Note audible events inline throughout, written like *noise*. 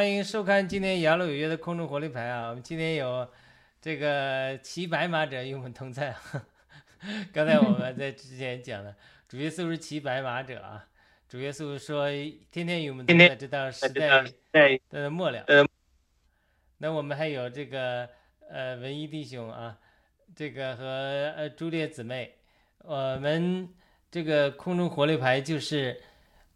欢迎收看今天雅鲁有约的空中活力牌啊！我们今天有这个骑白马者与我们同在。*laughs* 刚才我们在之前讲了，主耶稣是骑白马者啊。主耶稣说：“天天与我们同在，直到时代的末了。”那我们还有这个呃文艺弟兄啊，这个和呃朱烈姊妹，我们这个空中活力牌就是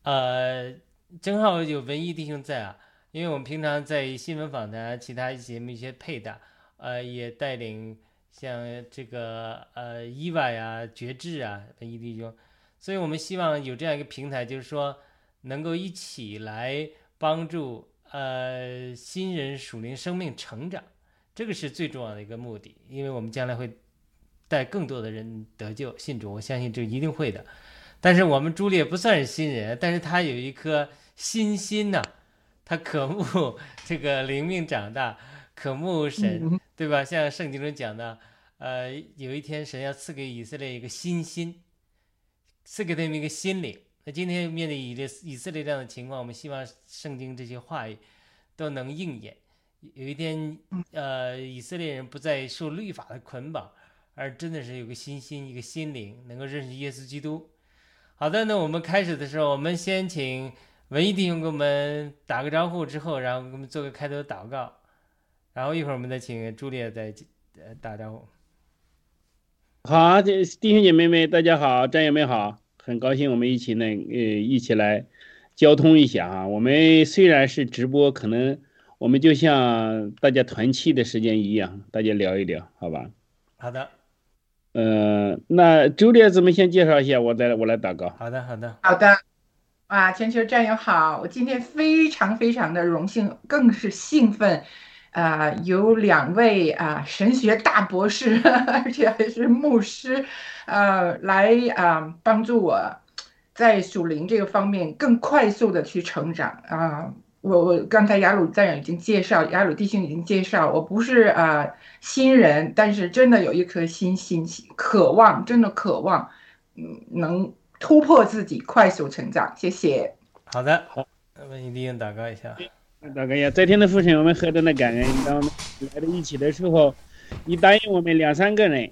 呃。正好有文艺弟兄在啊，因为我们平常在新闻访谈、其他节目一些配搭，呃，也带领像这个呃伊娃呀、觉志啊文艺弟兄，所以我们希望有这样一个平台，就是说能够一起来帮助呃新人属灵生命成长，这个是最重要的一个目的，因为我们将来会带更多的人得救信主，我相信这一定会的。但是我们朱烈不算是新人，但是他有一颗。心心呐，他渴慕 *laughs* 这个灵命长大，渴慕神，对吧？像圣经中讲的，呃，有一天神要赐给以色列一个新心，赐给他们一个心灵。那今天面对以以色列这样的情况，我们希望圣经这些话语都能应验。有一天，呃，以色列人不再受律法的捆绑，而真的是有个新心，一个心灵，能够认识耶稣基督。好的，那我们开始的时候，我们先请。文艺弟兄给我们打个招呼之后，然后给我们做个开头祷告，然后一会儿我们再请朱烈再呃打招呼。好，这弟兄姐妹们，大家好，战友们好，很高兴我们一起呢，呃，一起来交通一下啊。我们虽然是直播，可能我们就像大家团契的时间一样，大家聊一聊，好吧？好的。呃，那朱烈怎么先介绍一下，我再我来祷告。好的，好的，好的。啊，全球战友好！我今天非常非常的荣幸，更是兴奋，啊，有两位啊神学大博士，*laughs* 而且还是牧师，呃，来啊帮助我，在属灵这个方面更快速的去成长啊！我我刚才雅鲁战友已经介绍，雅鲁弟兄已经介绍，我不是啊新人，但是真的有一颗心心渴望，真的渴望，嗯，能。突破自己，快速成长。谢谢。好的，好，我们一定祷告一下。祷告一下，在天的父神，我们何等的感恩！当我们来到一起的时候，你答应我们两三个人，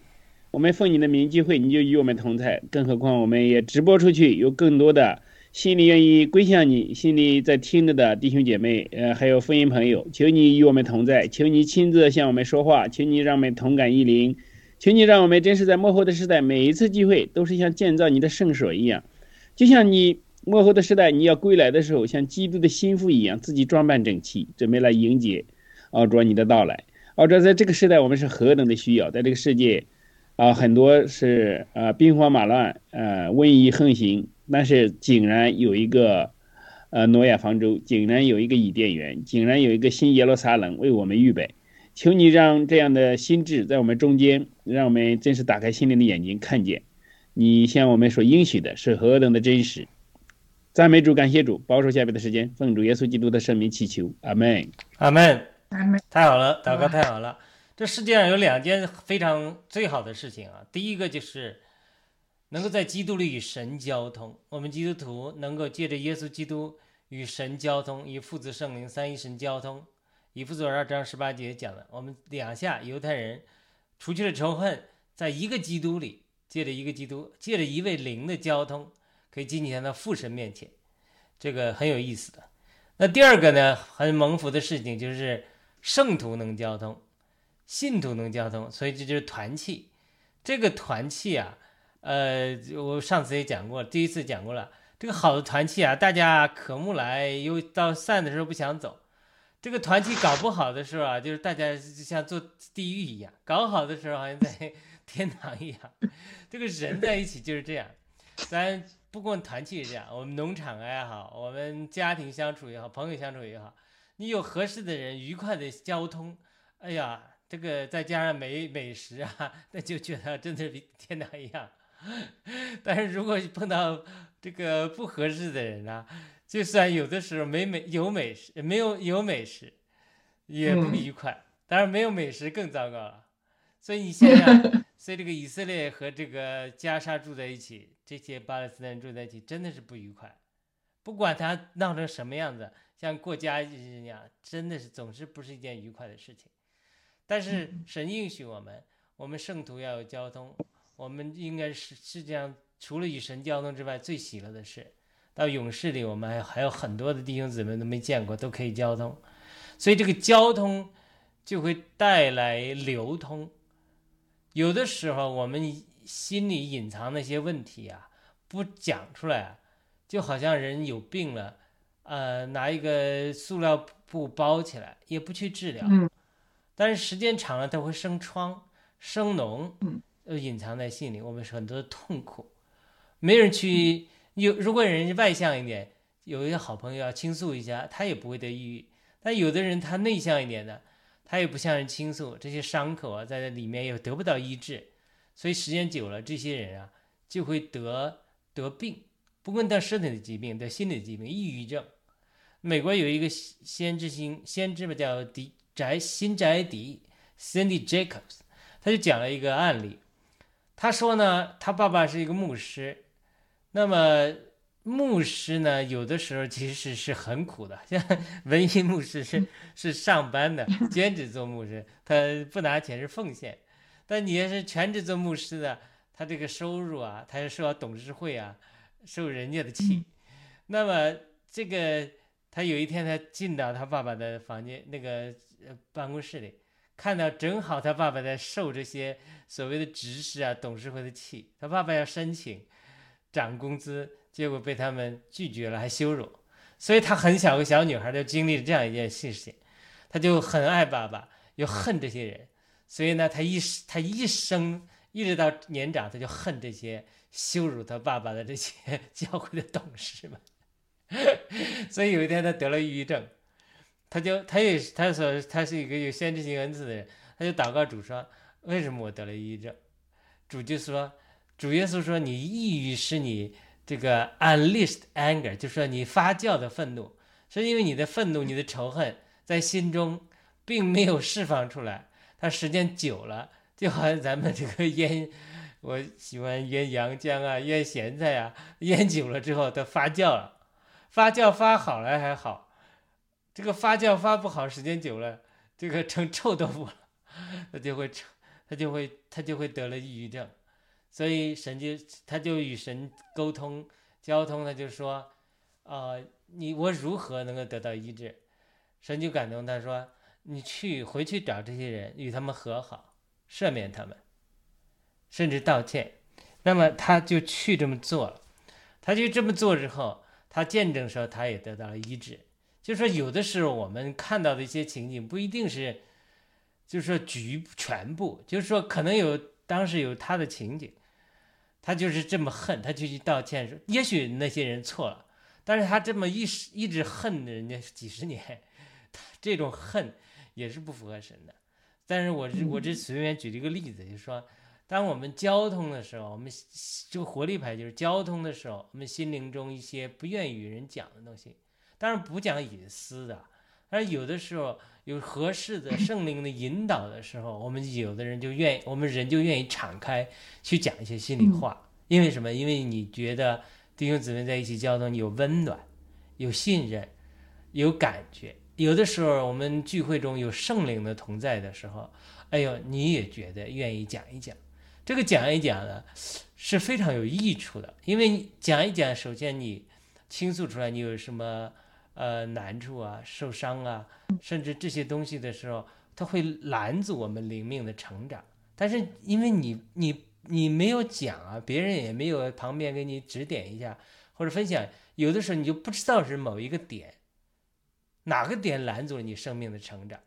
我们奉你的名聚会，你就与我们同在。更何况我们也直播出去，有更多的心里愿意归向你、心里在听着的弟兄姐妹，呃，还有福音朋友，求你与我们同在，求你亲自向我们说话，求你让我们同感一灵。请你让我们真是在幕后的时代，每一次聚会都是像建造你的圣所一样，就像你幕后的时代你要归来的时候，像基督的心腹一样，自己装扮整齐，准备来迎接，熬着你的到来。熬着在这个时代，我们是何等的需要，在这个世界，啊，很多是啊兵荒马乱，呃，瘟疫横行，但是竟然有一个，呃，诺亚方舟，竟然有一个伊甸园，竟然有一个新耶路撒冷为我们预备。求你让这样的心智在我们中间，让我们真是打开心灵的眼睛，看见你向我们所应许的是何等的真实。赞美主，感谢主，保守下边的时间，奉主耶稣基督的圣名祈求，阿门，阿门。阿门。太好了，祷告太好了。这世界上有两件非常最好的事情啊，第一个就是能够在基督里与神交通。我们基督徒能够借着耶稣基督与神交通，与父子圣灵三一神交通。以弗所二章十八节讲的，我们两下犹太人除去了仇恨，在一个基督里，借着一个基督，借着一位灵的交通，可以进前到父神面前，这个很有意思的。那第二个呢，很蒙福的事情就是圣徒能交通，信徒能交通，所以这就是团契。这个团契啊，呃，我上次也讲过，第一次讲过了。这个好的团契啊，大家渴慕来，又到散的时候不想走。这个团体搞不好的时候啊，就是大家就像做地狱一样；搞好的时候好像在 *laughs* 天堂一样。这个人在一起就是这样，咱不光团契是这样，我们农场也好，我们家庭相处也好，朋友相处也好，你有合适的人，愉快的交通，哎呀，这个再加上美美食啊，那就觉得真的比天堂一样。*laughs* 但是如果碰到这个不合适的人呢？就算有的时候没美有美食，没有有美食，也不愉快。当然没有美食更糟糕了。所以你想想，所以这个以色列和这个加沙住在一起，这些巴勒斯坦人住在一起，真的是不愉快。不管他闹成什么样子，像过家一样，真的是总是不是一件愉快的事情。但是神应许我们，我们圣徒要有交通，我们应该是世界上除了与神交通之外最喜乐的事。到勇士里，我们还还有很多的弟兄姊妹都没见过，都可以交通，所以这个交通就会带来流通。有的时候我们心里隐藏那些问题啊，不讲出来，就好像人有病了，呃，拿一个塑料布包起来，也不去治疗，但是时间长了，它会生疮、生脓，都隐藏在心里，我们很多的痛苦，没人去。有，如果人外向一点，有一个好朋友要倾诉一下，他也不会得抑郁。但有的人他内向一点的，他也不向人倾诉，这些伤口啊，在这里面又得不到医治，所以时间久了，这些人啊就会得得病，不光得身体的疾病，得心理的疾病，抑郁症。美国有一个先知星先知吧，叫迪宅新宅迪 （Cindy Jacobs），他就讲了一个案例。他说呢，他爸爸是一个牧师。那么牧师呢，有的时候其实是很苦的，像 *laughs* 文艺牧师是是上班的，兼职做牧师，他不拿钱是奉献。但你要是全职做牧师的，他这个收入啊，他是受董事会啊，受人家的气。那么这个他有一天他进到他爸爸的房间那个办公室里，看到正好他爸爸在受这些所谓的执事啊、董事会的气，他爸爸要申请。涨工资，结果被他们拒绝了，还羞辱，所以她很小个小女孩就经历了这样一件事情，她就很爱爸爸，又恨这些人，所以呢，她一她一生一直到年长，她就恨这些羞辱她爸爸的这些 *laughs* 教会的董事们，*laughs* 所以有一天她得了抑郁症，她就她也她说她是一个有先知性恩赐的人，她就祷告主说，为什么我得了抑郁症？主就说。主耶稣说：“你抑郁是你这个 unleashed anger，就说你发酵的愤怒，是因为你的愤怒、你的仇恨在心中并没有释放出来。它时间久了，就好像咱们这个 *laughs* 腌，我喜欢腌洋姜啊、腌咸菜啊，腌久了之后它发酵了，发酵发好了还好，这个发酵发不好，时间久了，这个成臭豆腐了，*laughs* 它就会臭，它就会它就会得了抑郁症。”所以神就他就与神沟通交通，他就说，啊，你我如何能够得到医治？神就感动他说，你去回去找这些人，与他们和好，赦免他们，甚至道歉。那么他就去这么做了。他就这么做之后，他见证说他也得到了医治。就说有的时候我们看到的一些情景不一定是，就是说局全部，就是说可能有当时有他的情景。他就是这么恨，他就去道歉说，也许那些人错了，但是他这么一时一直恨人家几十年，他 *laughs* 这种恨也是不符合神的。但是我这我这随便举了一个例子，就是说，当我们交通的时候，我们这个活力牌就是交通的时候，我们心灵中一些不愿意与人讲的东西，当然不讲隐私的，但是有的时候有合适的圣灵的引导的时候，我们有的人就愿意，我们人就愿意敞开去讲一些心里话，因为什么？因为你觉得弟兄姊妹在一起交通有温暖，有信任，有感觉。有的时候我们聚会中有圣灵的同在的时候，哎呦，你也觉得愿意讲一讲，这个讲一讲呢是非常有益处的，因为讲一讲，首先你倾诉出来你有什么呃难处啊、受伤啊，甚至这些东西的时候，它会拦阻我们灵命的成长。但是因为你你你没有讲啊，别人也没有旁边给你指点一下或者分享，有的时候你就不知道是某一个点。哪个点拦阻了你生命的成长，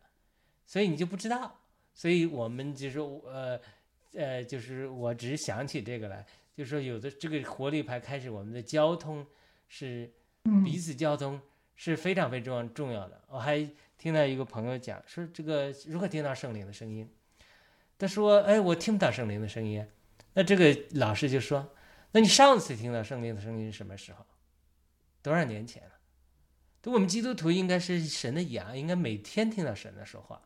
所以你就不知道。所以我们就是呃呃，就是我只是想起这个来，就是说有的这个活力牌开始，我们的交通是彼此交通是非常非常重要的。我还听到一个朋友讲说，这个如何听到圣灵的声音？他说：“哎，我听不到圣灵的声音。”那这个老师就说：“那你上次听到圣灵的声音是什么时候？多少年前了？”我们基督徒应该是神的羊，应该每天听到神的说话。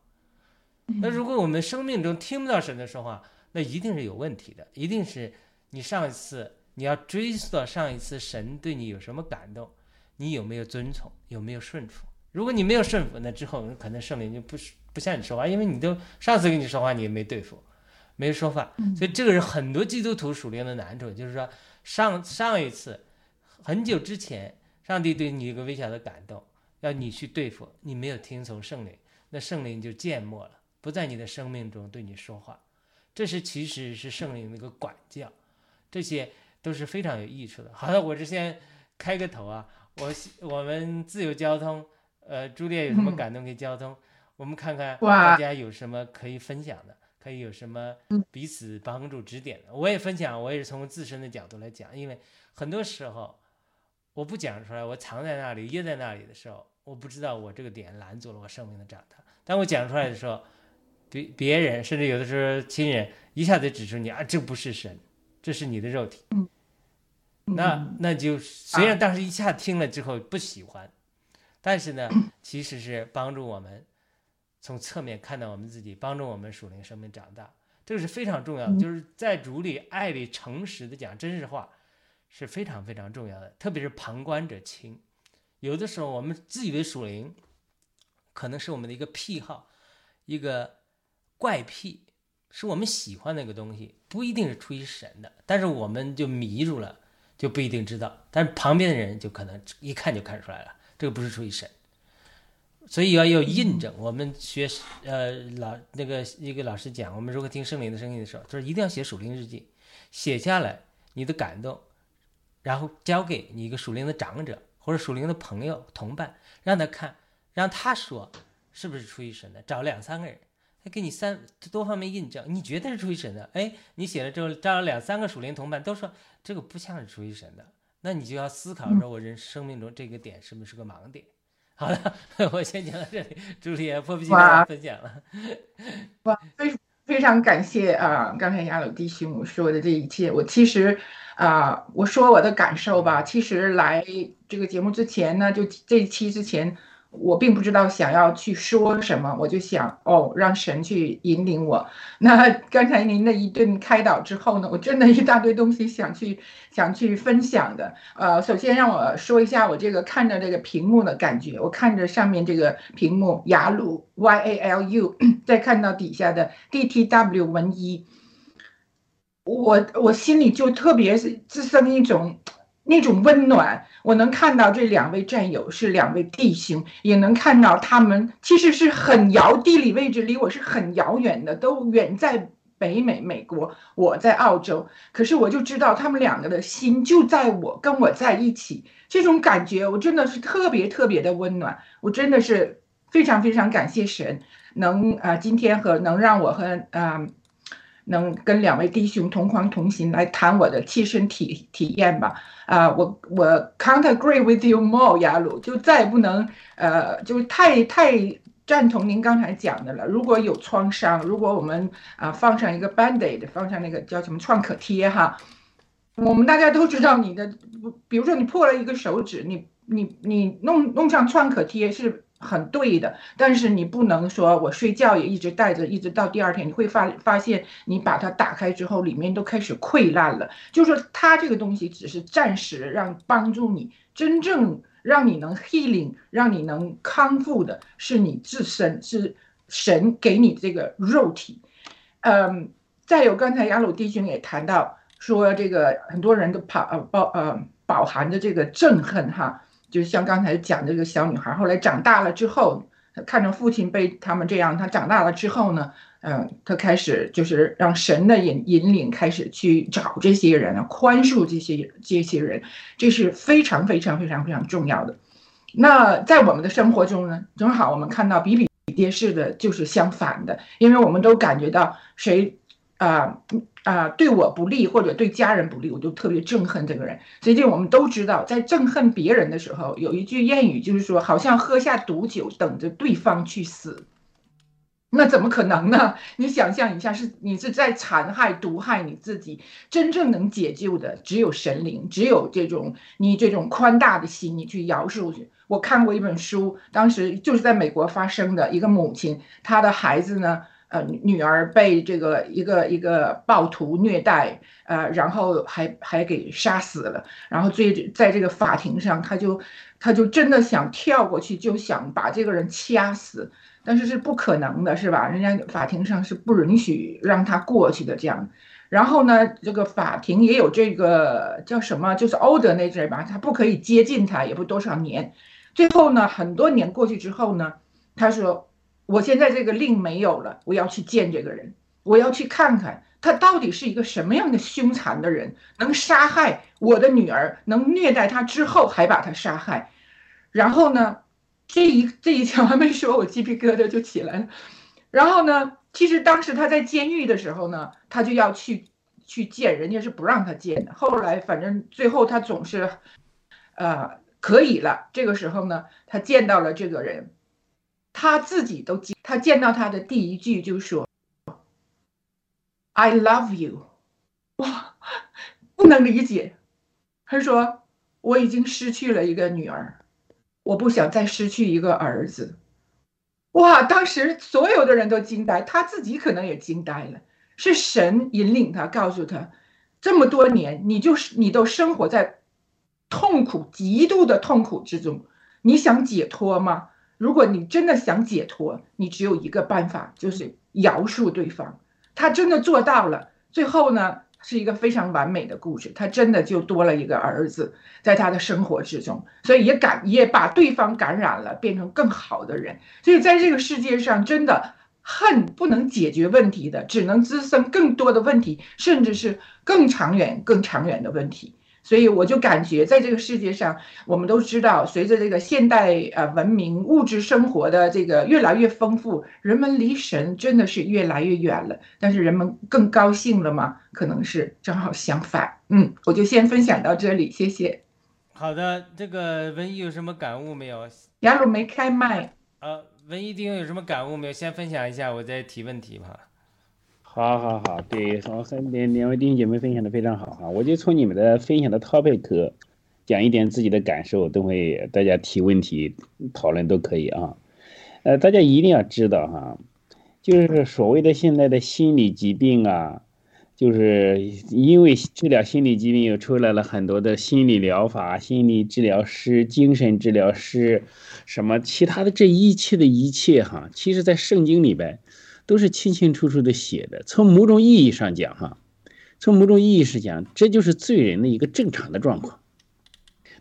那如果我们生命中听不到神的说话，那一定是有问题的，一定是你上一次你要追溯到上一次神对你有什么感动，你有没有遵从，有没有顺服？如果你没有顺服，那之后可能圣灵就不不向你说话，因为你都上次跟你说话你也没对付，没说话。所以这个是很多基督徒属灵的难处，就是说上上一次很久之前。上帝对你有个微小的感动，要你去对付，你没有听从圣灵，那圣灵就缄默了，不在你的生命中对你说话。这是其实是圣灵的一个管教，这些都是非常有益处的。好的，我这先开个头啊，我我们自由交通，呃，朱烈有什么感动可以交通？我们看看大家有什么可以分享的，可以有什么彼此帮助指点的。我也分享，我也是从自身的角度来讲，因为很多时候。我不讲出来，我藏在那里，掖在那里的时候，我不知道我这个点拦阻了我生命的长大。当我讲出来的时候，别别人甚至有的时候亲人一下子指出你啊，这不是神，这是你的肉体。嗯，那那就虽然当时一下听了之后不喜欢，但是呢，其实是帮助我们从侧面看到我们自己，帮助我们属灵生命长大，这个是非常重要的。就是在主里、爱里诚实的讲真实话。是非常非常重要的，特别是旁观者清。有的时候我们自以为属灵，可能是我们的一个癖好，一个怪癖，是我们喜欢那个东西，不一定是出于神的，但是我们就迷住了，就不一定知道。但是旁边的人就可能一看就看出来了，这个不是出于神。所以要有印证。我们学呃老那个一个老师讲，我们如何听圣灵的声音的时候，他说一定要写属灵日记，写下来你的感动。然后交给你一个属灵的长者或者属灵的朋友同伴，让他看，让他说是不是出于神的。找两三个人，他给你三多方面印证，你觉得是出于神的。哎，你写了之后，招了两三个属灵同伴都说这个不像是出于神的，那你就要思考说，我人生命中这个点是不是个盲点？*laughs* 好了，*laughs* 我先讲到这里，朱莉也迫不及待分享了。*laughs* 哇，非非常感谢啊！刚才亚鲁弟兄说的这一切，我其实。啊，我说我的感受吧。其实来这个节目之前呢，就这一期之前，我并不知道想要去说什么，我就想哦，让神去引领我。*laughs* 那刚才您的一顿开导之后呢，我真的一大堆东西想去想去分享的。呃，首先让我说一下我这个看着这个屏幕的感觉，我看着上面这个屏幕雅鲁 Y A L U，再看到底下的 D T W 文一。我我心里就特别是滋生一种那种温暖，我能看到这两位战友是两位弟兄，也能看到他们其实是很遥，地理位置离我是很遥远的，都远在北美美国，我在澳洲，可是我就知道他们两个的心就在我跟我在一起，这种感觉我真的是特别特别的温暖，我真的是非常非常感谢神，能啊今天和能让我和啊。能跟两位弟兄同框同行来谈我的切身体体验吧。啊，我我 can't agree with you more，雅鲁就再也不能呃，就太太赞同您刚才讲的了。如果有创伤，如果我们啊放上一个 band-aid，放上那个叫什么创可贴哈，我们大家都知道你的，比如说你破了一个手指，你你你弄弄上创可贴是。很对的，但是你不能说我睡觉也一直带着，一直到第二天，你会发发现你把它打开之后，里面都开始溃烂了。就是说，它这个东西只是暂时让帮助你，真正让你能 healing，让你能康复的是你自身，是神给你这个肉体。嗯，再有刚才雅鲁弟兄也谈到说，这个很多人都跑呃包呃饱含着这个憎恨哈。就像刚才讲这个小女孩，后来长大了之后，看着父亲被他们这样，她长大了之后呢，嗯，她开始就是让神的引引领，开始去找这些人啊，宽恕这些这些人，这是非常非常非常非常重要的。那在我们的生活中呢，正好我们看到比比皆是的，就是相反的，因为我们都感觉到谁。啊啊，对我不利或者对家人不利，我就特别憎恨这个人。最近我们都知道，在憎恨别人的时候，有一句谚语就是说，好像喝下毒酒，等着对方去死。那怎么可能呢？你想象一下，是你是在残害、毒害你自己。真正能解救的，只有神灵，只有这种你这种宽大的心，你去饶恕去。我看过一本书，当时就是在美国发生的一个母亲，她的孩子呢。呃，女儿被这个一个一个暴徒虐待，呃，然后还还给杀死了，然后最在这个法庭上，他就他就真的想跳过去，就想把这个人掐死，但是是不可能的，是吧？人家法庭上是不允许让他过去的这样。然后呢，这个法庭也有这个叫什么，就是欧德那阵吧，他不可以接近他，也不多少年。最后呢，很多年过去之后呢，他说。我现在这个令没有了，我要去见这个人，我要去看看他到底是一个什么样的凶残的人，能杀害我的女儿，能虐待她之后还把她杀害。然后呢，这一 *laughs* 这一条还没说，我鸡皮疙瘩就起来了。然后呢，其实当时他在监狱的时候呢，他就要去去见，人家是不让他见的。后来反正最后他总是，呃，可以了。这个时候呢，他见到了这个人。他自己都见，他见到他的第一句就说：“I love you。”哇，不能理解。他说：“我已经失去了一个女儿，我不想再失去一个儿子。”哇，当时所有的人都惊呆，他自己可能也惊呆了。是神引领他，告诉他：“这么多年，你就是你都生活在痛苦、极度的痛苦之中，你想解脱吗？”如果你真的想解脱，你只有一个办法，就是饶恕对方。他真的做到了，最后呢是一个非常完美的故事。他真的就多了一个儿子，在他的生活之中，所以也感也把对方感染了，变成更好的人。所以在这个世界上，真的恨不能解决问题的，只能滋生更多的问题，甚至是更长远、更长远的问题。所以我就感觉，在这个世界上，我们都知道，随着这个现代呃文明、物质生活的这个越来越丰富，人们离神真的是越来越远了。但是人们更高兴了吗？可能是正好相反。嗯，我就先分享到这里，谢谢。好的，这个文艺有什么感悟没有？雅鲁没开麦。呃，文艺弟兄有什么感悟没有？先分享一下，我再提问题吧。好，好，好，对，从和两两位弟兄姐妹分享的非常好哈，我就从你们的分享的 topic 讲一点自己的感受，等会大家提问题讨论都可以啊。呃，大家一定要知道哈，就是所谓的现在的心理疾病啊，就是因为治疗心理疾病又出来了很多的心理疗法、心理治疗师、精神治疗师，什么其他的这一切的一切哈，其实在圣经里边。都是清清楚楚的写的。从某种意义上讲，哈，从某种意义上讲，这就是罪人的一个正常的状况。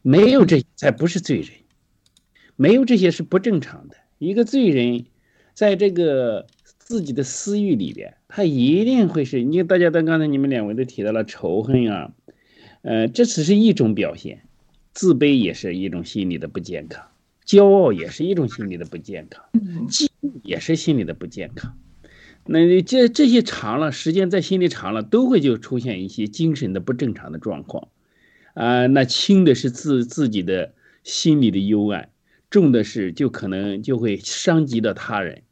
没有这才不是罪人，没有这些是不正常的。一个罪人，在这个自己的私欲里边，他一定会是。你看，大家都刚才你们两位都提到了仇恨啊，呃，这只是一种表现，自卑也是一种心理的不健康，骄傲也是一种心理的不健康，嫉妒也是心理的不健康。那这这些长了，时间在心里长了，都会就出现一些精神的不正常的状况，啊，那轻的是自自己的心里的幽暗，重的是就可能就会伤及到他人。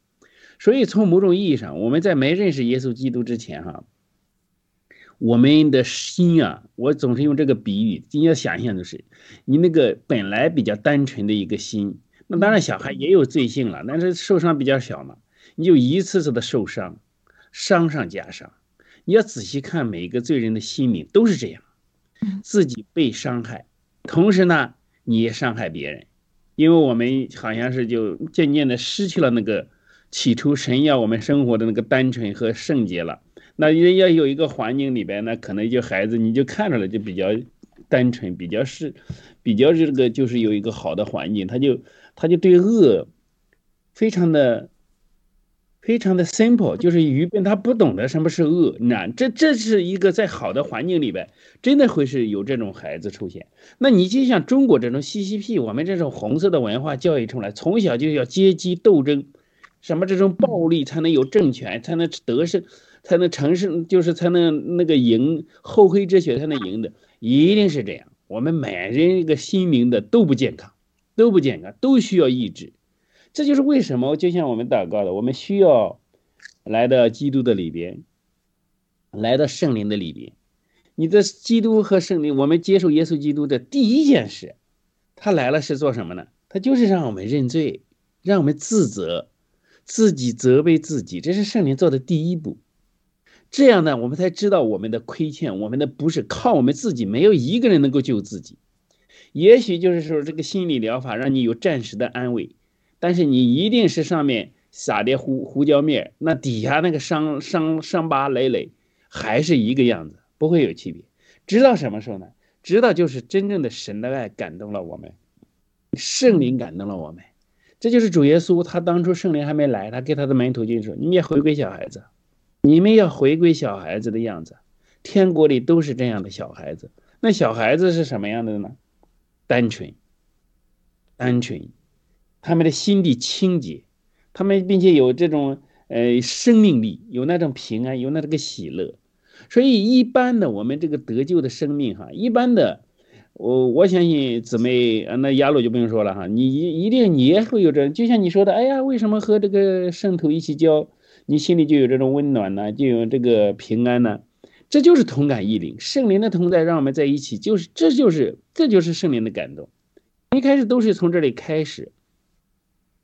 所以从某种意义上，我们在没认识耶稣基督之前，哈，我们的心啊，我总是用这个比喻，你要想象的是，你那个本来比较单纯的一个心，那当然小孩也有罪性了，但是受伤比较小嘛。你就一次次的受伤，伤上加伤。你要仔细看每一个罪人的心灵都是这样，自己被伤害，同时呢，你也伤害别人，因为我们好像是就渐渐的失去了那个起初神要我们生活的那个单纯和圣洁了。那要有一个环境里边呢，可能就孩子你就看出来就比较单纯，比较是，比较这个就是有一个好的环境，他就他就对恶非常的。非常的 simple，就是愚笨，他不懂得什么是恶。那这这是一个在好的环境里边，真的会是有这种孩子出现。那你就像中国这种 CCP，我们这种红色的文化教育出来，从小就要阶级斗争，什么这种暴力才能有政权，才能得胜，才能成胜，就是才能那个赢，厚黑之学才能赢的，一定是这样。我们每人一个心灵的都不健康，都不健康，都需要抑制。这就是为什么，就像我们祷告的，我们需要来到基督的里边，来到圣灵的里边。你的基督和圣灵，我们接受耶稣基督的第一件事，他来了是做什么呢？他就是让我们认罪，让我们自责，自己责备自己，这是圣灵做的第一步。这样呢，我们才知道我们的亏欠，我们的不是靠我们自己，没有一个人能够救自己。也许就是说，这个心理疗法让你有暂时的安慰。但是你一定是上面撒点胡胡椒面，那底下那个伤伤伤疤累累，还是一个样子，不会有区别。直到什么时候呢？直到就是真正的神的爱感动了我们，圣灵感动了我们。这就是主耶稣，他当初圣灵还没来，他给他的门徒就说：“你们要回归小孩子，你们要回归小孩子的样子。天国里都是这样的小孩子。那小孩子是什么样的呢？单纯，单纯。”他们的心地清洁，他们并且有这种呃生命力，有那种平安，有那这个喜乐。所以一般的我们这个得救的生命哈，一般的我我相信姊妹啊，那雅鲁就不用说了哈，你一一定你也会有这，就像你说的，哎呀，为什么和这个圣徒一起交，你心里就有这种温暖呢，就有这个平安呢？这就是同感异灵，圣灵的同在让我们在一起，就是这就是这就是圣灵的感动。一开始都是从这里开始。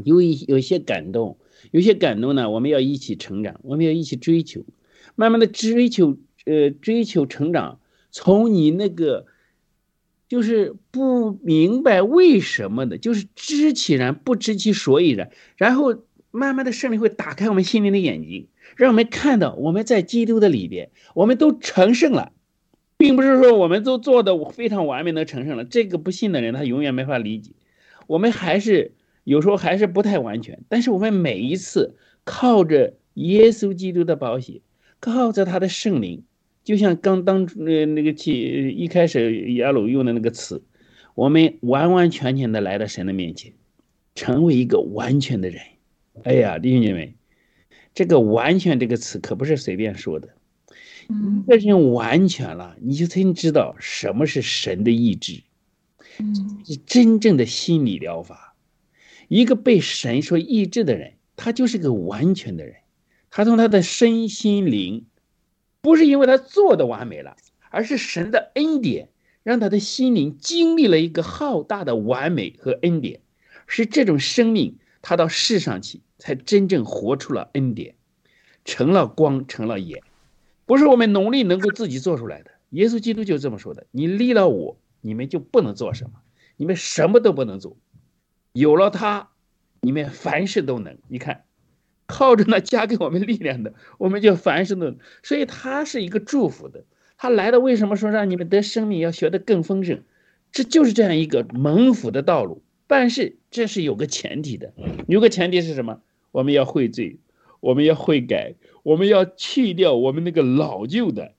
有一有些感动，有些感动呢，我们要一起成长，我们要一起追求，慢慢的追求，呃，追求成长。从你那个就是不明白为什么的，就是知其然不知其所以然，然后慢慢的圣灵会打开我们心灵的眼睛，让我们看到我们在基督的里边，我们都成圣了，并不是说我们都做的非常完美的成圣了。这个不信的人他永远没法理解，我们还是。有时候还是不太完全，但是我们每一次靠着耶稣基督的宝血，靠着他的圣灵，就像刚当初那那个起一开始耶鲁用的那个词，我们完完全全的来到神的面前，成为一个完全的人。哎呀，弟兄姐妹，这个“完全”这个词可不是随便说的，嗯，这是用完全了，你就才能知道什么是神的意志，嗯，是真正的心理疗法。一个被神所医治的人，他就是个完全的人。他从他的身心灵，不是因为他做的完美了，而是神的恩典让他的心灵经历了一个浩大的完美和恩典。是这种生命，他到世上去，才真正活出了恩典，成了光，成了盐，不是我们努力能够自己做出来的。耶稣基督就这么说的：“你离了我，你们就不能做什么，你们什么都不能做。”有了它，你们凡事都能。你看，靠着那加给我们力量的，我们就凡事都能。所以它是一个祝福的。他来的为什么说让你们得生命，要学得更丰盛？这就是这样一个蒙福的道路。但是这是有个前提的，有个前提是什么？我们要悔罪，我们要悔改，我们要去掉我们那个老旧的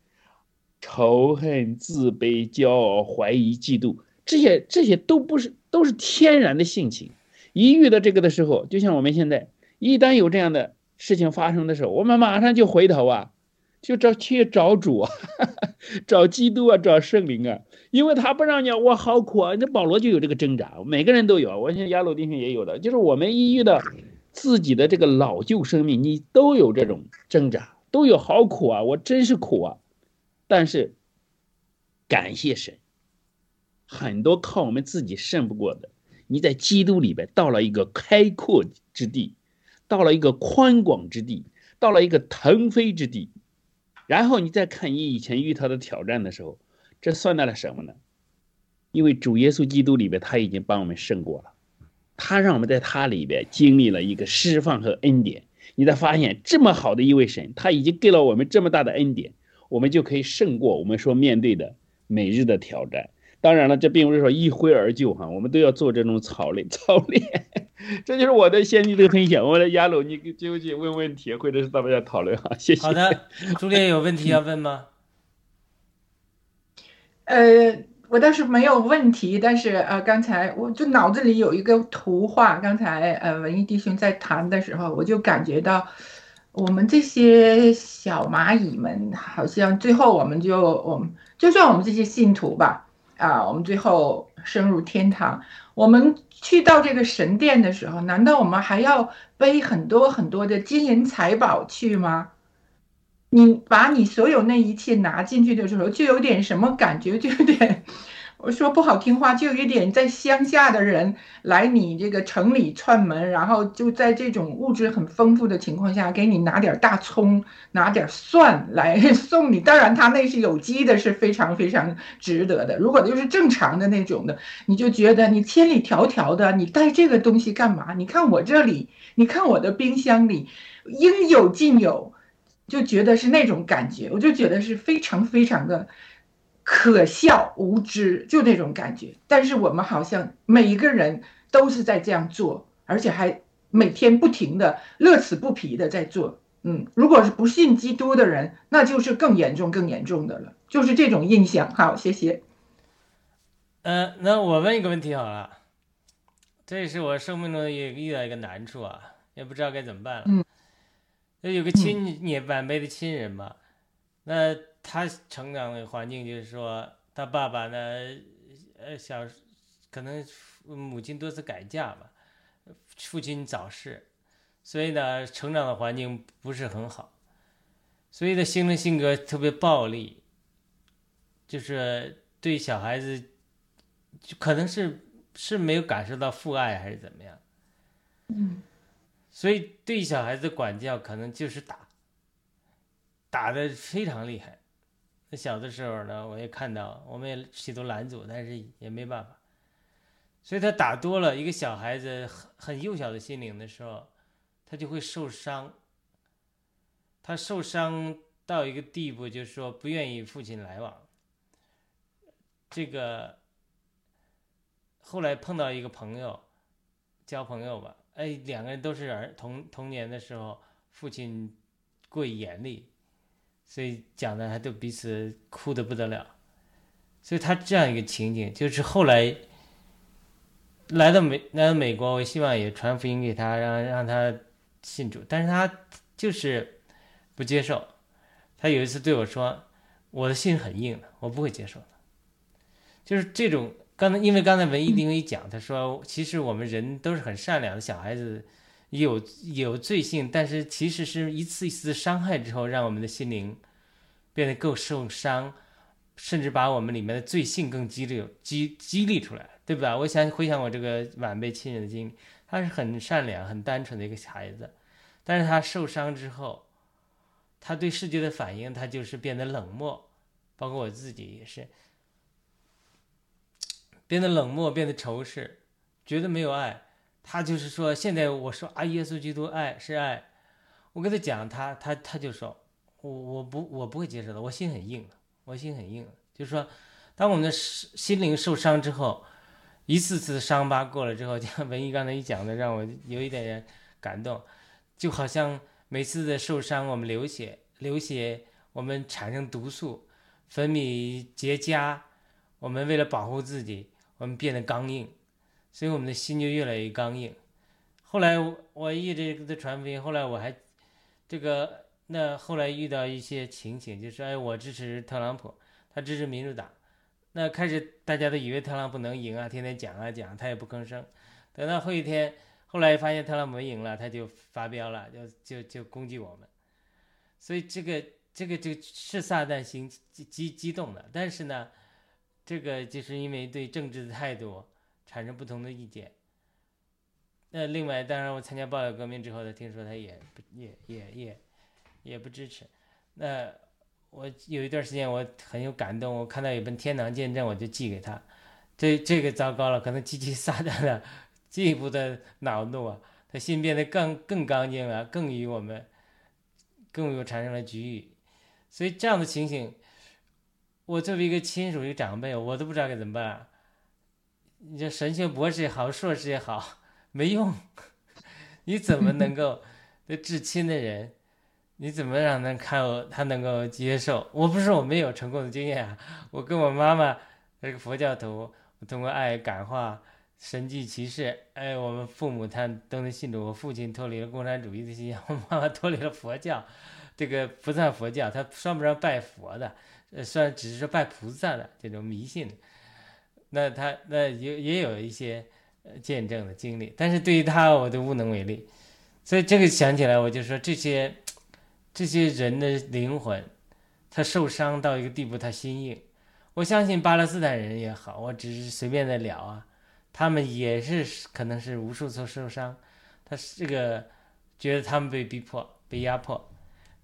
仇恨、自卑、骄傲、怀疑、嫉妒。这些这些都不是，都是天然的性情。一遇到这个的时候，就像我们现在，一旦有这样的事情发生的时候，我们马上就回头啊，就找去找主啊，*laughs* 找基督啊，找圣灵啊，因为他不让你，我好苦啊。那保罗就有这个挣扎，每个人都有，我想亚鲁弟兄也有的，就是我们一遇到自己的这个老旧生命，你都有这种挣扎，都有好苦啊，我真是苦啊。但是感谢神，很多靠我们自己胜不过的，你在基督里边到了一个开阔之地。到了一个宽广之地，到了一个腾飞之地，然后你再看你以前遇到的挑战的时候，这算得了什么呢？因为主耶稣基督里边他已经帮我们胜过了，他让我们在他里边经历了一个释放和恩典。你再发现这么好的一位神，他已经给了我们这么大的恩典，我们就可以胜过我们所面对的每日的挑战。当然了，这并不是说一挥而就哈，我们都要做这种操练 *laughs* 操练。这就是我的先期的分享。我的亚鲁，你就去问问题，或者是咱们要讨论哈。谢谢。好的，朱烈有问题要问吗？呃，我倒是没有问题，但是呃，刚才我就脑子里有一个图画。刚才呃，文艺弟兄在谈的时候，我就感觉到我们这些小蚂蚁们，好像最后我们就我们就算我们这些信徒吧，啊，我们最后升入天堂，我们。去到这个神殿的时候，难道我们还要背很多很多的金银财宝去吗？你把你所有那一切拿进去的时候，就有点什么感觉，就有点。我说不好听话，就有点在乡下的人来你这个城里串门，然后就在这种物质很丰富的情况下，给你拿点大葱，拿点蒜来送你。当然，他那是有机的，是非常非常值得的。如果就是正常的那种的，你就觉得你千里迢迢的，你带这个东西干嘛？你看我这里，你看我的冰箱里，应有尽有，就觉得是那种感觉，我就觉得是非常非常的。可笑无知，就那种感觉。但是我们好像每一个人都是在这样做，而且还每天不停的乐此不疲的在做。嗯，如果是不信基督的人，那就是更严重、更严重的了。就是这种印象。好，谢谢。嗯，那我问一个问题好了，这也是我生命中也遇到一个难处啊，也不知道该怎么办了。嗯，那有个亲你晚辈的亲人嘛，那。他成长的环境就是说，他爸爸呢，呃，小可能母亲多次改嫁吧，父亲早逝，所以呢，成长的环境不是很好，所以他形成性格特别暴力，就是对小孩子，就可能是是没有感受到父爱还是怎么样，嗯，所以对小孩子管教可能就是打，打的非常厉害。小的时候呢，我也看到，我们也企图拦阻，但是也没办法。所以他打多了，一个小孩子很很幼小的心灵的时候，他就会受伤。他受伤到一个地步，就是说不愿意父亲来往。这个后来碰到一个朋友，交朋友吧，哎，两个人都是儿童童年的时候，父亲过于严厉。所以讲的还都彼此哭的不得了，所以他这样一个情景，就是后来来到美来到美国，我希望也传福音给他，让让他信主，但是他就是不接受。他有一次对我说：“我的心很硬的，我不会接受的。”就是这种刚才，因为刚才文艺丁一讲，他说其实我们人都是很善良的，小孩子。有有罪性，但是其实是一次一次伤害之后，让我们的心灵变得更受伤，甚至把我们里面的罪性更激励激激励出来，对吧？我想回想我这个晚辈亲人的经历，他是很善良、很单纯的一个孩子，但是他受伤之后，他对世界的反应，他就是变得冷漠，包括我自己也是变得冷漠，变得仇视，觉得没有爱。他就是说，现在我说啊，耶稣基督爱是爱，我跟他讲，他他他就说，我我不我不会接受的，我心很硬我心很硬。就是说，当我们的心灵受伤之后，一次次伤疤过了之后，*laughs* 像文艺刚才一讲的，让我有一点点感动，就好像每次的受伤，我们流血，流血，我们产生毒素，分泌结痂，我们为了保护自己，我们变得刚硬。所以我们的心就越来越刚硬。后来我一直在传福音，后来我还这个那后来遇到一些情形，就说哎，我支持特朗普，他支持民主党。那开始大家都以为特朗普能赢啊，天天讲啊讲，他也不吭声。等到后一天，后来发现特朗普赢了，他就发飙了，就就就攻击我们。所以这个这个就是撒旦心激激激动的，但是呢，这个就是因为对政治的态度产生不同的意见。那另外，当然我参加报道革命之后，他听说他也不也也也也不支持。那我有一段时间我很有感动，我看到有本《天堂见证》，我就寄给他。这这个糟糕了，可能激起撒旦的进一步的恼怒啊，他心变得更更刚硬了，更与我们更有产生了局域。所以这样的情形，我作为一个亲属、一个长辈，我都不知道该怎么办。你这神学博士也好，硕士也好。没用，*laughs* 你怎么能够对至亲的人，你怎么让他看他能够接受？我不是我没有成功的经验啊，我跟我妈妈那个佛教徒，我通过爱感化、神迹奇事，哎，我们父母他都能信主。我父亲脱离了共产主义的信仰，我妈妈脱离了佛教，这个不算佛教，他算不上拜佛的，呃，算只是说拜菩萨的这种迷信。那他那也也有一些呃。见证的经历，但是对于他我都无能为力，所以这个想起来我就说这些这些人的灵魂，他受伤到一个地步，他心硬。我相信巴勒斯坦人也好，我只是随便的聊啊，他们也是可能是无数次受伤，他是这个觉得他们被逼迫、被压迫，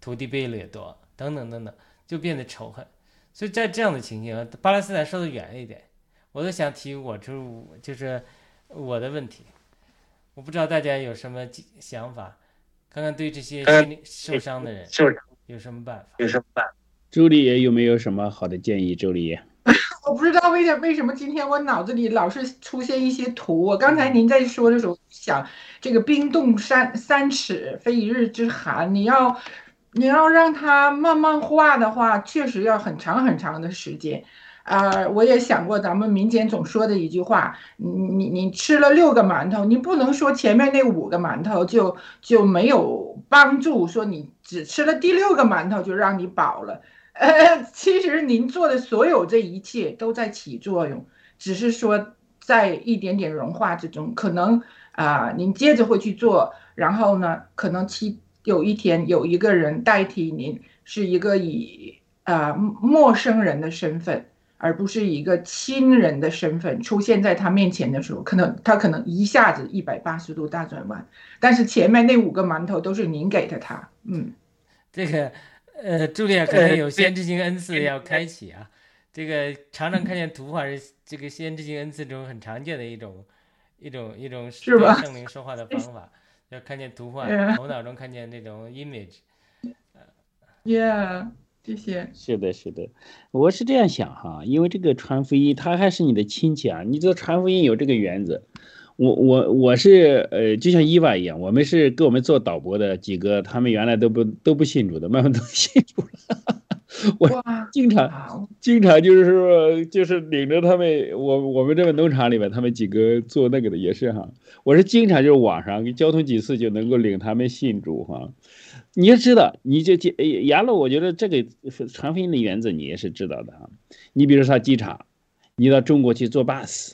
土地被掠夺等等等等，就变得仇恨。所以在这样的情形，巴勒斯坦说的远一点，我都想提我就就是。我的问题，我不知道大家有什么想法，看看对这些心理受伤的人有什么办法？有什么办法？周丽叶有没有什么好的建议？周丽叶，*laughs* 我不知道为什为什么今天我脑子里老是出现一些图。我刚才您在说的时候想，这个冰冻三三尺，非一日之寒。你要你要让它慢慢化的话，确实要很长很长的时间。啊，我也想过咱们民间总说的一句话，你你你吃了六个馒头，你不能说前面那五个馒头就就没有帮助，说你只吃了第六个馒头就让你饱了。呃，*laughs* 其实您做的所有这一切都在起作用，只是说在一点点融化之中，可能啊，您接着会去做，然后呢，可能其有一天有一个人代替您，是一个以啊陌生人的身份。而不是一个亲人的身份出现在他面前的时候，可能他可能一下子一百八十度大转弯，但是前面那五个馒头都是您给的他，嗯，这个呃，朱莉亚可能有先知性恩赐要开启啊，这个常常看见图画是这个先知性恩赐中很常见的一种一种一种是吧？圣灵说话的方法，*laughs* 要看见图画，头脑中看见那种 image，呃，yeah。谢谢。是的，是的，我是这样想哈，因为这个传福音，他还是你的亲戚啊。你做传福音有这个原则，我我我是呃，就像伊娃一样，我们是给我们做导播的几个，他们原来都不都不信主的，慢慢都信主了。*laughs* 我经常经常就是说，就是领着他们，我我们这个农场里面，他们几个做那个的也是哈，我是经常就是网上交通几次就能够领他们信主哈。你要知道，你就这杨乐，我觉得这个传福音的原则你也是知道的哈。你比如说机场，你到中国去坐 bus，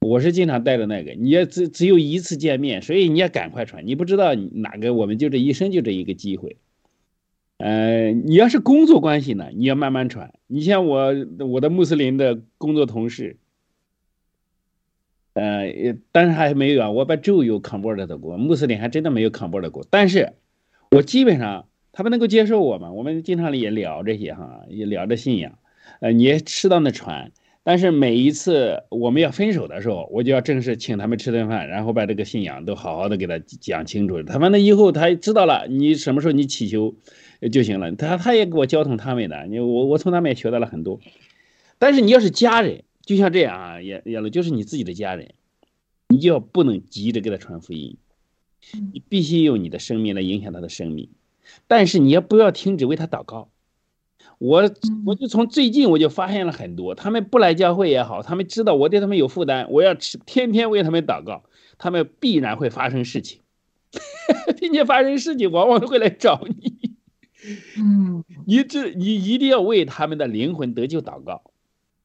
我是经常带着那个。你要只只有一次见面，所以你要赶快传。你不知道哪个，我们就这一生就这一个机会。呃，你要是工作关系呢，你要慢慢传。你像我我的穆斯林的工作同事，呃，但是还没有啊。我把州有 convert 的过，穆斯林还真的没有 convert 过，但是。我基本上他们能够接受我嘛？我们经常也聊这些哈，也聊着信仰，呃，你也适当的传。但是每一次我们要分手的时候，我就要正式请他们吃顿饭，然后把这个信仰都好好的给他讲清楚。他们那以后他知道了，你什么时候你祈求就行了。他他也给我教通他们的，你我我从他们也学到了很多。但是你要是家人，就像这样啊，也也了，就是你自己的家人，你就要不能急着给他传福音。你必须用你的生命来影响他的生命，但是你也不要停止为他祷告。我我就从最近我就发现了很多，他们不来教会也好，他们知道我对他们有负担，我要天天为他们祷告，他们必然会发生事情，*laughs* 并且发生事情，往往都会来找你。嗯，*laughs* 你这你一定要为他们的灵魂得救祷告，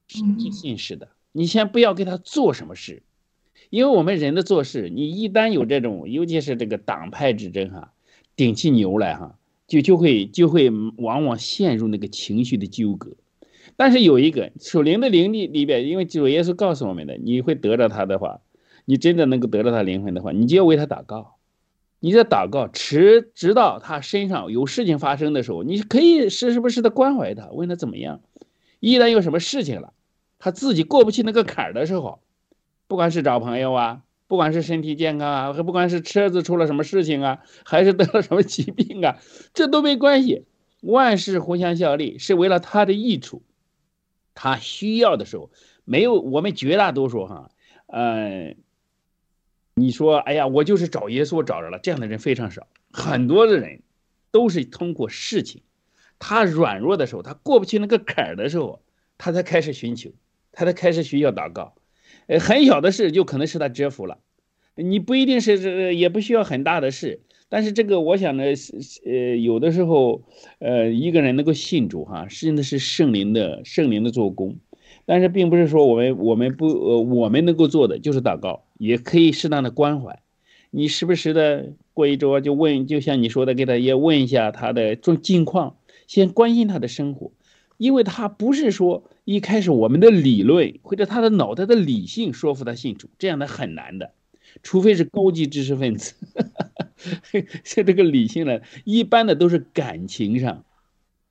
是信是的。你先不要给他做什么事，因为我们人的做事，你一旦有这种，尤其是这个党派之争哈，顶起牛来哈，就就会就会往往陷入那个情绪的纠葛。但是有一个属灵的灵力里边，因为主耶稣告诉我们的，你会得着他的话，你真的能够得到他灵魂的话，你就要为他祷告。你在祷告，直直到他身上有事情发生的时候，你可以时时不时的关怀他，问他怎么样。一旦有什么事情了，他自己过不去那个坎儿的时候，不管是找朋友啊，不管是身体健康啊，不管是车子出了什么事情啊，还是得了什么疾病啊，这都没关系。万事互相效力，是为了他的益处。他需要的时候，没有我们绝大多数哈，嗯。你说，哎呀，我就是找耶稣找着了，这样的人非常少。很多的人都是通过事情，他软弱的时候，他过不去那个坎儿的时候，他才开始寻求，他才开始需要祷告。呃，很小的事就可能是他折服了。你不一定是，也不需要很大的事。但是这个，我想呢，是呃，有的时候，呃，一个人能够信主哈，真的是圣灵的圣灵的做工。但是并不是说我们我们不呃我们能够做的就是祷告，也可以适当的关怀。你时不时的过一周就问，就像你说的，给他也问一下他的近近况，先关心他的生活，因为他不是说一开始我们的理论或者他的脑袋的理性说服他信主，这样的很难的，除非是高级知识分子，像这个理性呢，一般的都是感情上，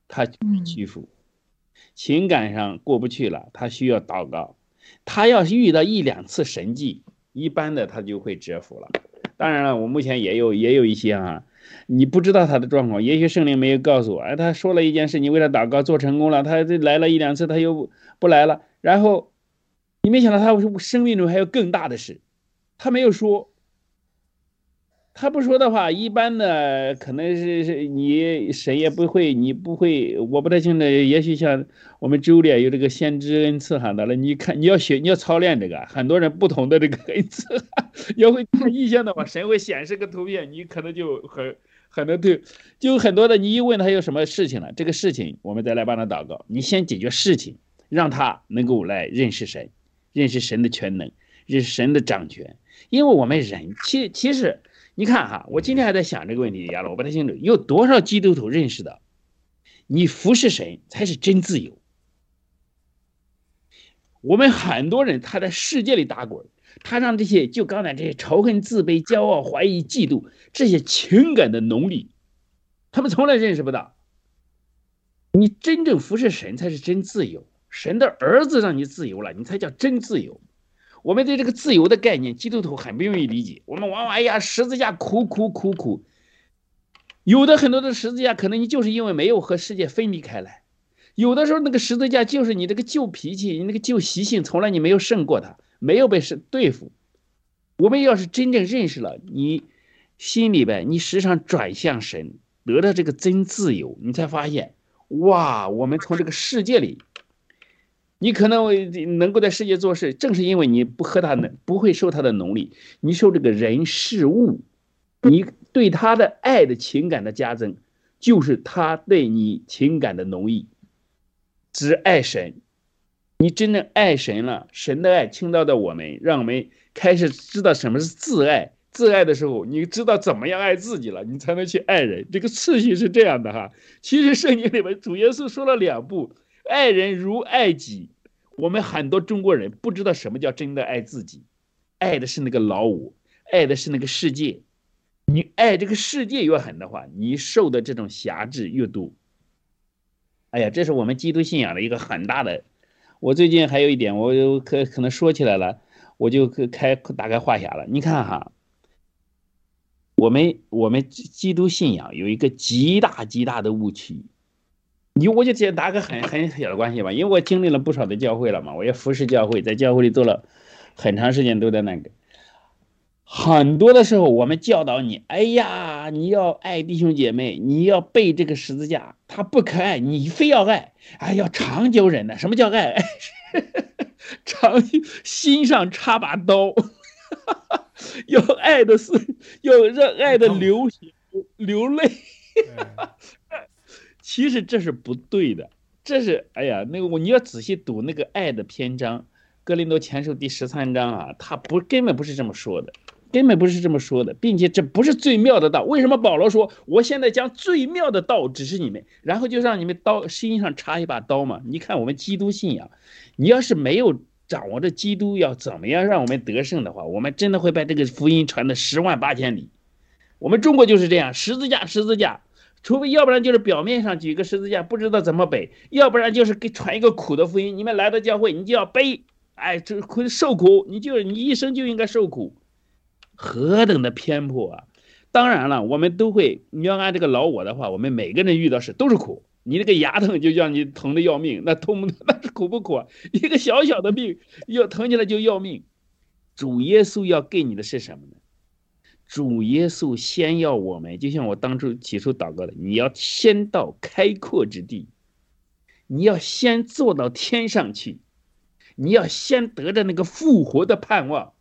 他屈服。情感上过不去了，他需要祷告。他要是遇到一两次神迹，一般的他就会折服了。当然了，我目前也有也有一些啊，你不知道他的状况，也许圣灵没有告诉我。哎，他说了一件事，你为了祷告做成功了，他这来了一两次，他又不来了。然后你没想到他生命中还有更大的事，他没有说。他不说的话，一般的可能是是你谁也不会，你不会，我不太清楚。也许像我们周里有这个先知恩赐哈的了，你看你要学，你要操练这个，很多人不同的这个恩赐，要会看意象的话，神会显示个图片，你可能就很很多对，就很多的。你一问他有什么事情了，这个事情我们再来帮他祷告。你先解决事情，让他能够来认识神，认识神的全能，认识神的掌权。因为我们人其其实。你看哈，我今天还在想这个问题，亚了，我不太清楚，有多少基督徒认识的，你服侍神才是真自由。我们很多人他在世界里打滚，他让这些就刚才这些仇恨、自卑、骄傲、怀疑、嫉妒这些情感的奴隶，他们从来认识不到。你真正服侍神才是真自由，神的儿子让你自由了，你才叫真自由。我们对这个自由的概念，基督徒很不容易理解。我们往往哎呀，十字架苦苦苦苦，有的很多的十字架，可能你就是因为没有和世界分离开来。有的时候那个十字架就是你这个旧脾气，你那个旧习性，从来你没有胜过它，没有被是对付。我们要是真正认识了你心里边，你时常转向神，得到这个真自由，你才发现，哇，我们从这个世界里。你可能能够在世界做事，正是因为你不和他能不会受他的奴隶，你受这个人事物，你对他的爱的情感的加增，就是他对你情感的奴役。只爱神，你真正爱神了，神的爱倾倒到我们，让我们开始知道什么是自爱。自爱的时候，你知道怎么样爱自己了，你才能去爱人。这个次序是这样的哈。其实圣经里面主耶稣说了两步。爱人如爱己，我们很多中国人不知道什么叫真的爱自己，爱的是那个老五，爱的是那个世界。你爱这个世界越狠的话，你受的这种辖制越多。哎呀，这是我们基督信仰的一个很大的。我最近还有一点，我可可能说起来了，我就开打开话匣了。你看哈，我们我们基督信仰有一个极大极大的误区。你我就接打个很很小的关系吧，因为我经历了不少的教会了嘛，我也服侍教会，在教会里做了很长时间，都在那个。很多的时候，我们教导你，哎呀，你要爱弟兄姐妹，你要背这个十字架，他不可爱，你非要爱，哎，要长久忍耐。什么叫爱？*laughs* 长心上插把刀，*laughs* 要爱的是要让爱的流血。流泪。*laughs* 其实这是不对的，这是哎呀，那个我你要仔细读那个爱的篇章，《哥林多前书》第十三章啊，他不根本不是这么说的，根本不是这么说的，并且这不是最妙的道。为什么保罗说我现在将最妙的道指示你们，然后就让你们刀心上插一把刀嘛？你看我们基督信仰，你要是没有掌握着基督要怎么样让我们得胜的话，我们真的会把这个福音传的十万八千里。我们中国就是这样，十字架，十字架。除非要不然就是表面上举个十字架不知道怎么背，要不然就是给传一个苦的福音。你们来到教会，你就要背，哎，这会受苦，你就你一生就应该受苦，何等的偏颇啊！当然了，我们都会，你要按这个老我的话，我们每个人遇到事都是苦。你那个牙疼就让你疼的要命，那痛 *laughs* 那是苦不苦啊？一个小小的病要疼起来就要命。主耶稣要给你的是什么呢？主耶稣先要我们，就像我当初起初祷告的，你要先到开阔之地，你要先坐到天上去，你要先得着那个复活的盼望，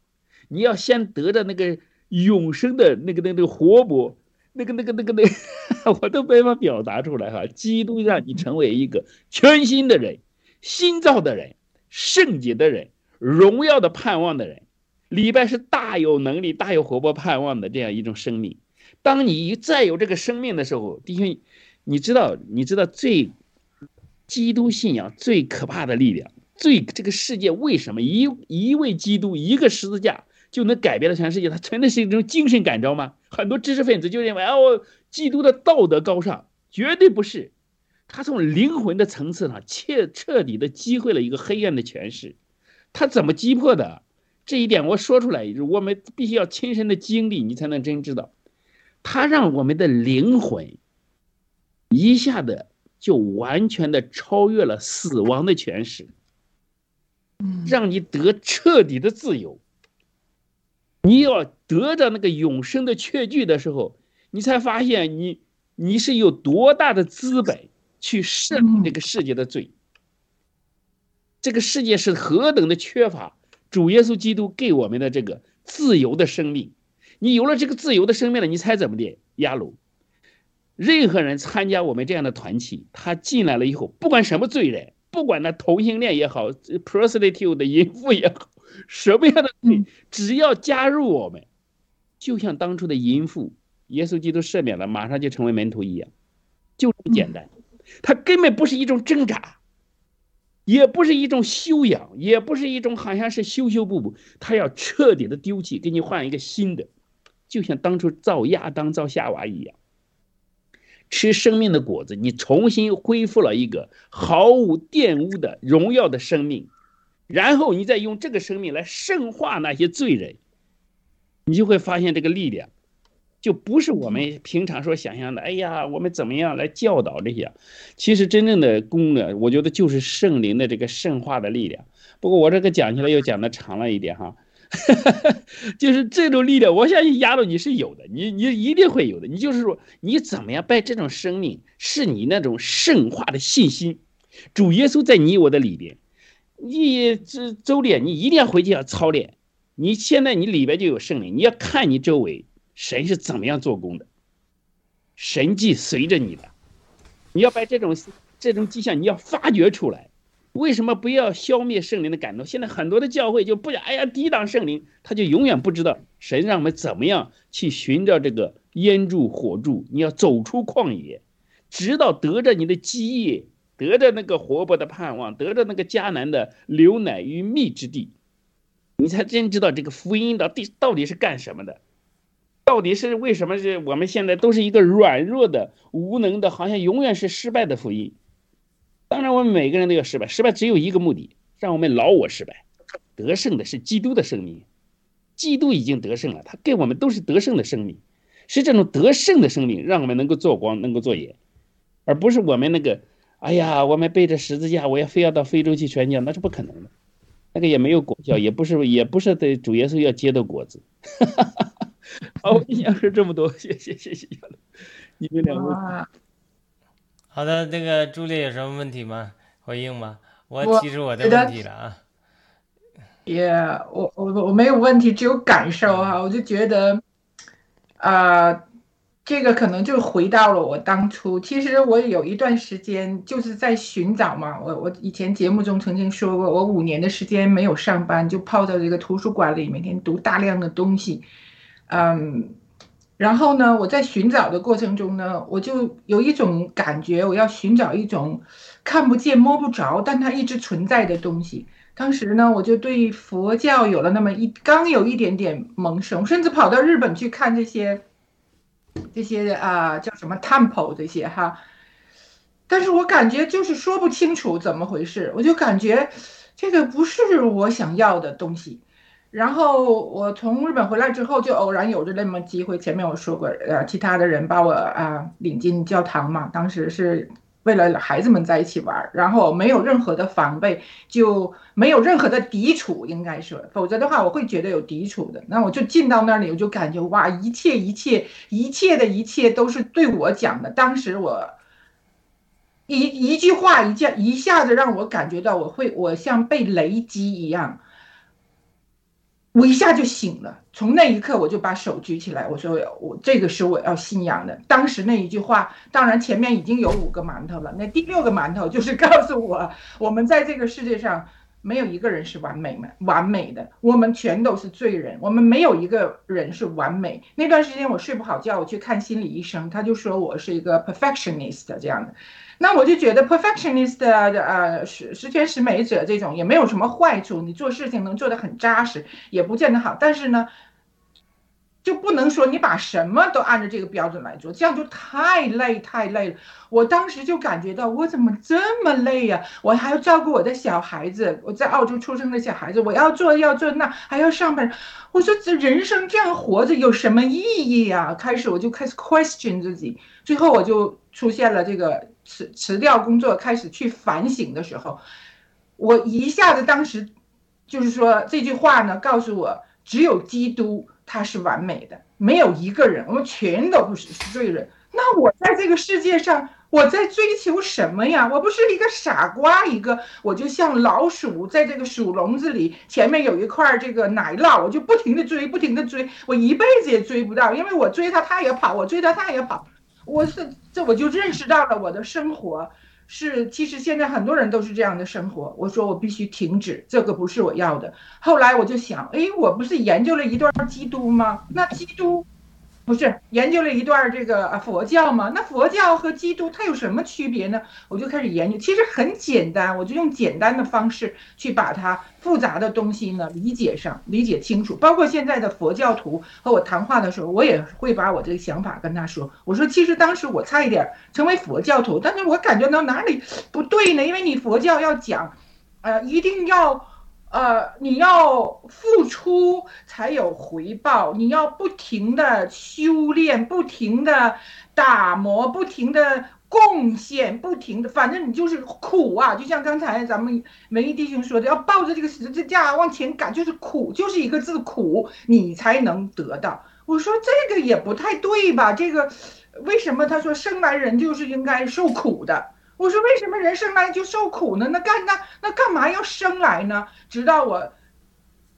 你要先得着那个永生的那个那个活泼，那个那个那个那个，*laughs* 我都没法表达出来哈。基督让你成为一个 *laughs* 全新的人，新造的人，圣洁的人，荣耀的盼望的人。礼拜是大有能力、大有活泼盼望的这样一种生命。当你一再有这个生命的时候，弟兄，你知道，你知道最基督信仰最可怕的力量，最这个世界为什么一一位基督一个十字架就能改变了全世界？它纯粹是一种精神感召吗？很多知识分子就认为哦，基督的道德高尚，绝对不是。他从灵魂的层次上彻彻底的击溃了一个黑暗的权势。他怎么击破的？这一点我说出来，我们必须要亲身的经历，你才能真知道。他让我们的灵魂一下子就完全的超越了死亡的权势，让你得彻底的自由。你要得着那个永生的确据的时候，你才发现你你是有多大的资本去胜这个世界的罪。这个世界是何等的缺乏。主耶稣基督给我们的这个自由的生命，你有了这个自由的生命了，你猜怎么的？亚鲁，任何人参加我们这样的团体，他进来了以后，不管什么罪人，不管那同性恋也好，prostitute 的淫妇也好，什么样的罪，只要加入我们，就像当初的淫妇，耶稣基督赦免了，马上就成为门徒一样，就这么简单。他根本不是一种挣扎。也不是一种修养，也不是一种好像是修修补补，他要彻底的丢弃，给你换一个新的，就像当初造亚当造夏娃一样，吃生命的果子，你重新恢复了一个毫无玷污的荣耀的生命，然后你再用这个生命来圣化那些罪人，你就会发现这个力量。就不是我们平常所想象的，哎呀，我们怎么样来教导这些？其实真正的功呢，我觉得就是圣灵的这个圣化的力量。不过我这个讲起来又讲的长了一点哈，*laughs* 就是这种力量，我相信亚鲁你是有的，你你一定会有的。你就是说，你怎么样拜这种生命，是你那种圣化的信心。主耶稣在你我的里边，你这周练，你一定要回去要操练。你现在你里边就有圣灵，你要看你周围。神是怎么样做工的？神迹随着你的，你要把这种这种迹象你要发掘出来。为什么不要消灭圣灵的感动？现在很多的教会就不想，哎呀，抵挡圣灵，他就永远不知道神让我们怎么样去寻找这个烟柱火柱。你要走出旷野，直到得着你的基业，得着那个活泼的盼望，得着那个迦南的流奶与蜜之地，你才真知道这个福音到底到底是干什么的。到底是为什么？是我们现在都是一个软弱的、无能的，好像永远是失败的福音。当然，我们每个人都要失败，失败只有一个目的，让我们老我失败。得胜的是基督的生命，基督已经得胜了，他给我们都是得胜的生命，是这种得胜的生命，让我们能够做光，能够做盐，而不是我们那个，哎呀，我们背着十字架，我要非要到非洲去传教，那是不可能的，那个也没有果效，也不是，也不是对主耶稣要结的果子。*laughs* *laughs* 好，我想说这么多，*laughs* 谢谢谢谢你们两位。好的，那个朱莉有什么问题吗？回应吗？我提出我的问题了啊。也，我我我没有问题，只有感受哈。我就觉得，啊，这个可能就回到了我当初，其实我有一段时间就是在寻找嘛。我我以前节目中曾经说过，我五年的时间没有上班，就泡在这个图书馆里，每天读大量的东西。嗯，然后呢，我在寻找的过程中呢，我就有一种感觉，我要寻找一种看不见摸不着，但它一直存在的东西。当时呢，我就对佛教有了那么一刚有一点点萌生，甚至跑到日本去看这些。这些啊叫什么 temple 这些哈，但是我感觉就是说不清楚怎么回事，我就感觉这个不是我想要的东西。然后我从日本回来之后，就偶然有着那么机会，前面我说过，呃，其他的人把我啊领进教堂嘛，当时是。为了孩子们在一起玩，然后没有任何的防备，就没有任何的抵触，应该说，否则的话我会觉得有抵触的。那我就进到那里，我就感觉哇，一切一切一切的一切都是对我讲的。当时我一一句话一下一下子让我感觉到，我会我像被雷击一样。我一下就醒了，从那一刻我就把手举起来，我说我这个是我要信仰的。当时那一句话，当然前面已经有五个馒头了，那第六个馒头就是告诉我，我们在这个世界上没有一个人是完美的，完美的，我们全都是罪人，我们没有一个人是完美。那段时间我睡不好觉，我去看心理医生，他就说我是一个 perfectionist 这样的。那我就觉得 perfectionist 的呃十十全十美者这种也没有什么坏处，你做事情能做得很扎实，也不见得好。但是呢，就不能说你把什么都按照这个标准来做，这样就太累太累了。我当时就感觉到我怎么这么累呀？我还要照顾我的小孩子，我在澳洲出生的小孩子，我要做要做那还要上班。我说这人生这样活着有什么意义呀？开始我就开始 question 自己，最后我就出现了这个。辞辞掉工作，开始去反省的时候，我一下子当时就是说这句话呢，告诉我只有基督他是完美的，没有一个人，我们全都不是罪人。那我在这个世界上，我在追求什么呀？我不是一个傻瓜，一个我就像老鼠在这个鼠笼子里，前面有一块这个奶酪，我就不停的追，不停的追，我一辈子也追不到，因为我追他他也跑，我追他他也跑。我是这，我就认识到了我的生活是，其实现在很多人都是这样的生活。我说我必须停止，这个不是我要的。后来我就想，哎，我不是研究了一段基督吗？那基督。不是研究了一段这个佛教吗？那佛教和基督它有什么区别呢？我就开始研究，其实很简单，我就用简单的方式去把它复杂的东西呢理解上，理解清楚。包括现在的佛教徒和我谈话的时候，我也会把我这个想法跟他说。我说，其实当时我差一点成为佛教徒，但是我感觉到哪里不对呢？因为你佛教要讲，呃，一定要。呃，你要付出才有回报，你要不停的修炼，不停的打磨，不停的贡献，不停的，反正你就是苦啊！就像刚才咱们文艺弟兄说的，要抱着这个十字架往前赶，就是苦，就是一个字苦，你才能得到。我说这个也不太对吧？这个为什么他说生来人就是应该受苦的？我说为什么人生来就受苦呢？那干那那干嘛要生来呢？直到我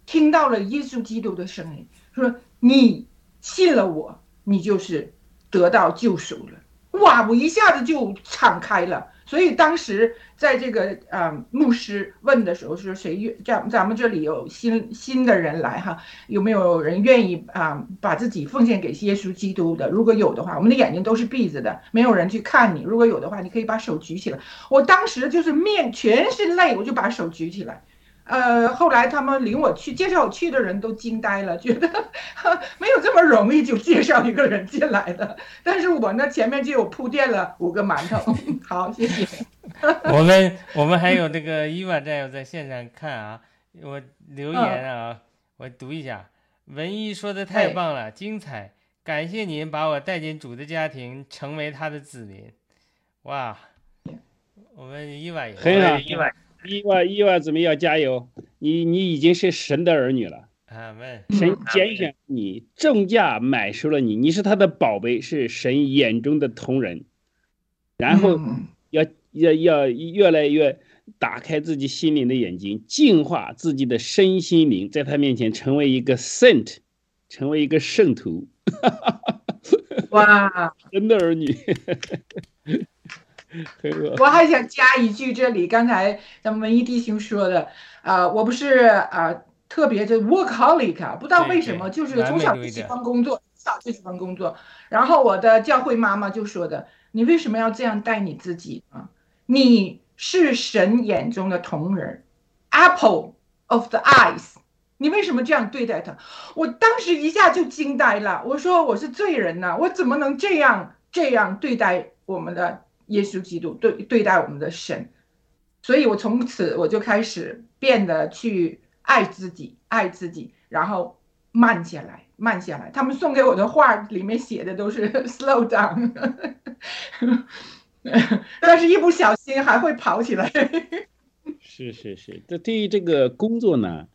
听到了耶稣基督的声音，说你信了我，你就是得到救赎了。哇！我一下子就敞开了。所以当时在这个啊牧师问的时候，说谁愿咱咱们这里有新新的人来哈，有没有人愿意啊把自己奉献给耶稣基督的？如果有的话，我们的眼睛都是闭着的，没有人去看你。如果有的话，你可以把手举起来。我当时就是面全是泪，我就把手举起来。呃，后来他们领我去介绍我去的人都惊呆了，觉得 *laughs* 没有这么容易就介绍一个人进来的。但是我呢，前面就有铺垫了五个馒头。*laughs* 好，谢谢。我们我们还有这个伊娃战友在线上看啊，我留言啊，我读一下。文一说的太棒了，精彩，感谢您把我带进主的家庭，成为他的子民。哇，我们伊娃也很好，伊娃。伊娃，伊娃，怎么要加油？你，你已经是神的儿女了。阿门。神拣选你，重价买收了你，你是他的宝贝，是神眼中的同人。然后要要要越来越打开自己心灵的眼睛，净化自己的身心灵，在他面前成为一个 saint，成为一个圣徒。哇，*laughs* 神的儿女。*laughs* 我还想加一句，这里刚才咱们文艺弟兄说的，啊，我不是啊特别的 workaholic，不知道为什么，就是从小不喜欢工作，从小就喜欢工作。然后我的教会妈妈就说的，你为什么要这样待你自己啊？你是神眼中的同人，apple of the eyes，你为什么这样对待他？我当时一下就惊呆了，我说我是罪人呐，我怎么能这样这样对待我们的？耶稣基督对对待我们的神，所以我从此我就开始变得去爱自己，爱自己，然后慢下来，慢下来。他们送给我的画里面写的都是 *laughs* slow down，*laughs* 但是一不小心还会跑起来。是是是，这对于这个工作呢，